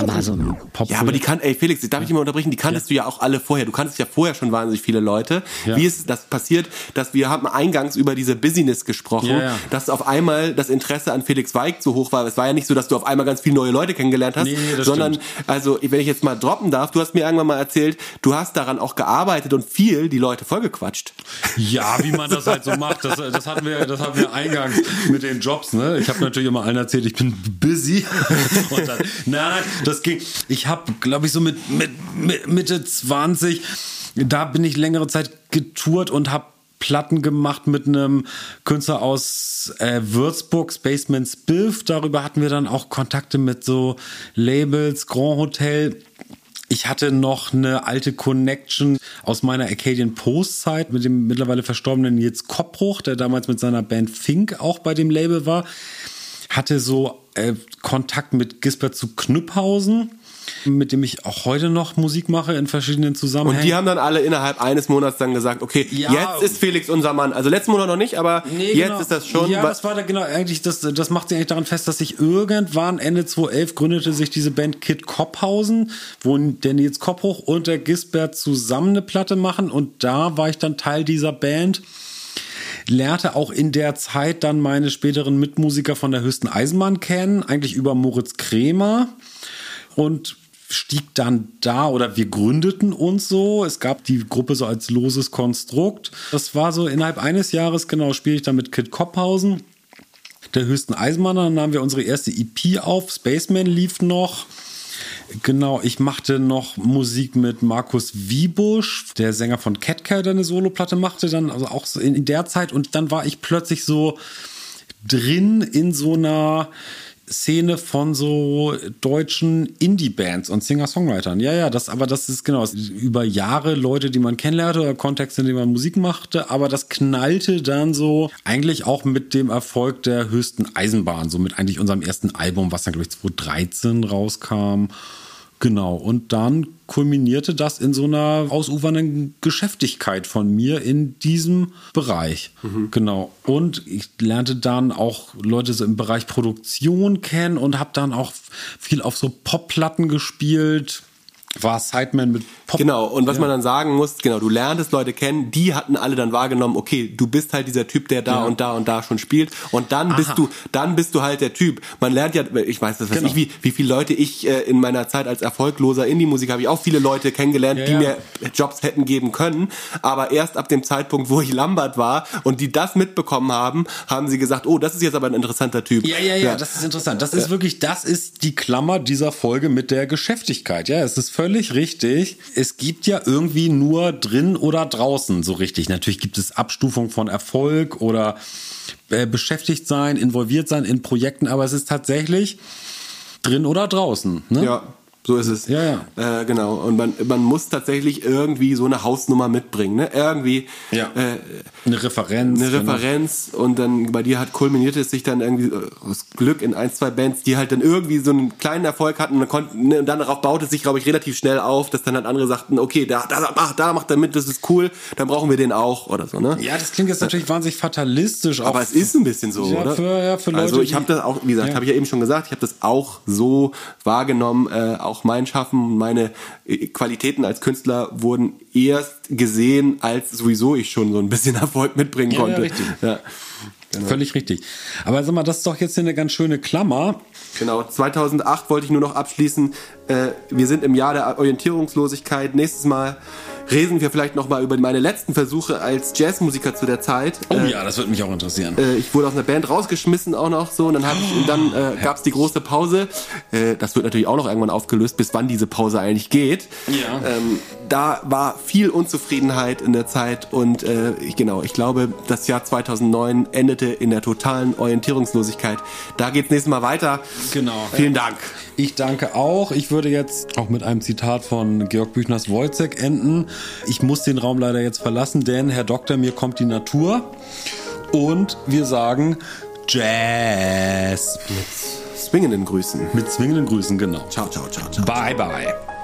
Jahre war so ein Pop. Ja, aber die kann, ey Felix, darf ich immer unterbrechen? Die kanntest ja. du ja auch alle vorher. Du kanntest ja vorher schon wahnsinnig viele Leute. Ja. Wie ist das passiert, dass wir haben eingangs über diese Business gesprochen, ja, dass auf einmal das Interesse an Felix Weig so hoch war. Es war ja nicht so, dass du auf einmal ganz viele neue Leute kennengelernt hast, nee, sondern stimmt. also wenn ich jetzt mal droppen darf, du hast mir irgendwann mal erzählt, du hast daran auch gearbeitet und viel die Leute vollgequatscht. Ja, wie man das halt so macht. Das, das hatten wir, das hatten wir eingangs mit den Jobs. Ne? Ich habe natürlich immer allen erzählt, ich bin busy. Und dann, nein, das ging. Ich habe, glaube ich, so mit, mit, mit Mitte 20, da bin ich längere Zeit getourt und habe Platten gemacht mit einem Künstler aus äh, Würzburg, Spaceman Spiff. Darüber hatten wir dann auch Kontakte mit so Labels, Grand Hotel. Ich hatte noch eine alte Connection aus meiner Arcadian Post Zeit mit dem mittlerweile verstorbenen Nils Koppbruch, der damals mit seiner Band Fink auch bei dem Label war. Hatte so äh, Kontakt mit Gisbert zu Knüpphausen, mit dem ich auch heute noch Musik mache in verschiedenen Zusammenhängen. Und die haben dann alle innerhalb eines Monats dann gesagt, okay, Ja. jetzt ist Felix unser Mann. Also letzten Monat noch nicht, aber Nee, jetzt genau. ist das schon. Ja, das war da genau eigentlich das das macht sich eigentlich daran fest, dass sich irgendwann Ende 2011 gründete sich diese Band Kid Kopphausen, wo der Nils Kopphoch und der Gisbert zusammen eine Platte machen und da war ich dann Teil dieser Band. Lernte auch in der Zeit dann meine späteren Mitmusiker von der höchsten Eisenbahn kennen, eigentlich über Moritz Kremer und stieg dann da oder wir gründeten uns so. Es gab die Gruppe so als loses Konstrukt. Das war so innerhalb eines Jahres, genau, spiele ich dann mit Kid Kopphausen, der höchsten Eisenbahn. Dann nahmen wir unsere erste EP auf. Spaceman lief noch. Genau, ich machte noch Musik mit Markus Wiebusch, der Sänger von Catcat, der eine Soloplatte machte, dann also auch so in der Zeit. Und dann war ich plötzlich so drin in so einer Szene von so deutschen Indie-Bands und Singer-Songwritern. Ja, ja, das, aber das ist genau, es ist über Jahre Leute, die man kennenlernte oder Kontexte, in denen man Musik machte, aber das knallte dann so eigentlich auch mit dem Erfolg der höchsten Eisenbahn, so mit eigentlich unserem ersten Album, was dann, glaube ich, 2013 rauskam. Genau, und dann kulminierte das in so einer ausufernden Geschäftigkeit von mir in diesem Bereich. Genau. Und ich lernte dann auch Leute so im Bereich Produktion kennen und habe dann auch viel auf so Popplatten gespielt. War Sideman mit Pop. Genau, und was man dann sagen muss, genau, du lerntest Leute kennen, die hatten alle dann wahrgenommen, okay, du bist halt dieser Typ, der da und da und da schon spielt und dann bist du, dann bist du halt der Typ. Man lernt ja, ich weiß das, weiß Genau. ich, wie, wie viele Leute ich äh, in meiner Zeit als erfolgloser Indie-Musiker habe ich auch viele Leute kennengelernt, Ja, die ja. mir Jobs hätten geben können, aber erst ab dem Zeitpunkt, wo ich Lambert war und die das mitbekommen haben, haben sie gesagt, oh, das ist jetzt aber ein interessanter Typ. Ja, ja, ja, das ist interessant. Das ist wirklich, das ist die Klammer dieser Folge mit der Geschäftigkeit. Ja, es ist völlig richtig. Es gibt ja irgendwie nur drin oder draußen so richtig. Natürlich gibt es Abstufung von Erfolg oder äh, beschäftigt sein, involviert sein in Projekten, aber es ist tatsächlich drin oder draußen. Ne? Ja, so ist es. Ja, Äh, genau. Und man, man muss tatsächlich irgendwie so eine Hausnummer mitbringen. Ne? Irgendwie Ja. äh, Eine Referenz. eine genau. Referenz und dann bei dir hat kulminiert es sich dann irgendwie äh, aus Glück in ein, zwei Bands, die halt dann irgendwie so einen kleinen Erfolg hatten und dann, konnten, ne, und dann darauf baute es sich, glaube ich, relativ schnell auf, dass dann halt andere sagten, okay, da, da, ach, da macht er mit, das ist cool, dann brauchen wir den auch oder so, ne? Ja, das klingt jetzt natürlich wahnsinnig fatalistisch. Aber es ist ein bisschen so, Ja, oder? für- ja, für also Leute, ich habe das auch, wie gesagt, Ja. habe ich ja eben schon gesagt, ich habe das auch so wahrgenommen. Äh, auch mein Schaffen, meine äh, Qualitäten als Künstler wurden erst gesehen, als sowieso ich schon so ein bisschen Erfolg mitbringen Ja, ja, konnte. richtig. Ja. Völlig richtig. Aber sag mal, das ist doch jetzt hier eine ganz schöne Klammer. Genau, 2008 wollte ich nur noch abschließen. Äh, wir sind im Jahr der Orientierungslosigkeit. Nächstes Mal reden wir vielleicht noch mal über meine letzten Versuche als Jazzmusiker zu der Zeit. Oh Äh, ja, das würde mich auch interessieren. äh, ich wurde aus einer Band rausgeschmissen auch noch so und dann, ich, und dann äh, gab es die große Pause. Äh, das wird natürlich auch noch irgendwann aufgelöst, bis wann diese Pause eigentlich geht. Ja. Ähm, da war viel Unzufriedenheit in der Zeit und äh, ich, genau, ich glaube, das Jahr 2009 endete in der totalen Orientierungslosigkeit. Da geht's nächstes Mal weiter. Genau. Vielen Dank. Ich danke auch. Ich würde jetzt auch mit einem Zitat von Georg Büchners Wojcek enden. Ich muss den Raum leider jetzt verlassen, denn Herr Doktor, mir kommt die Natur. Und wir sagen Jazz. Swingenden Grüßen. Mit zwingenden Grüßen, genau. Ciao, ciao, ciao, ciao. Bye, bye.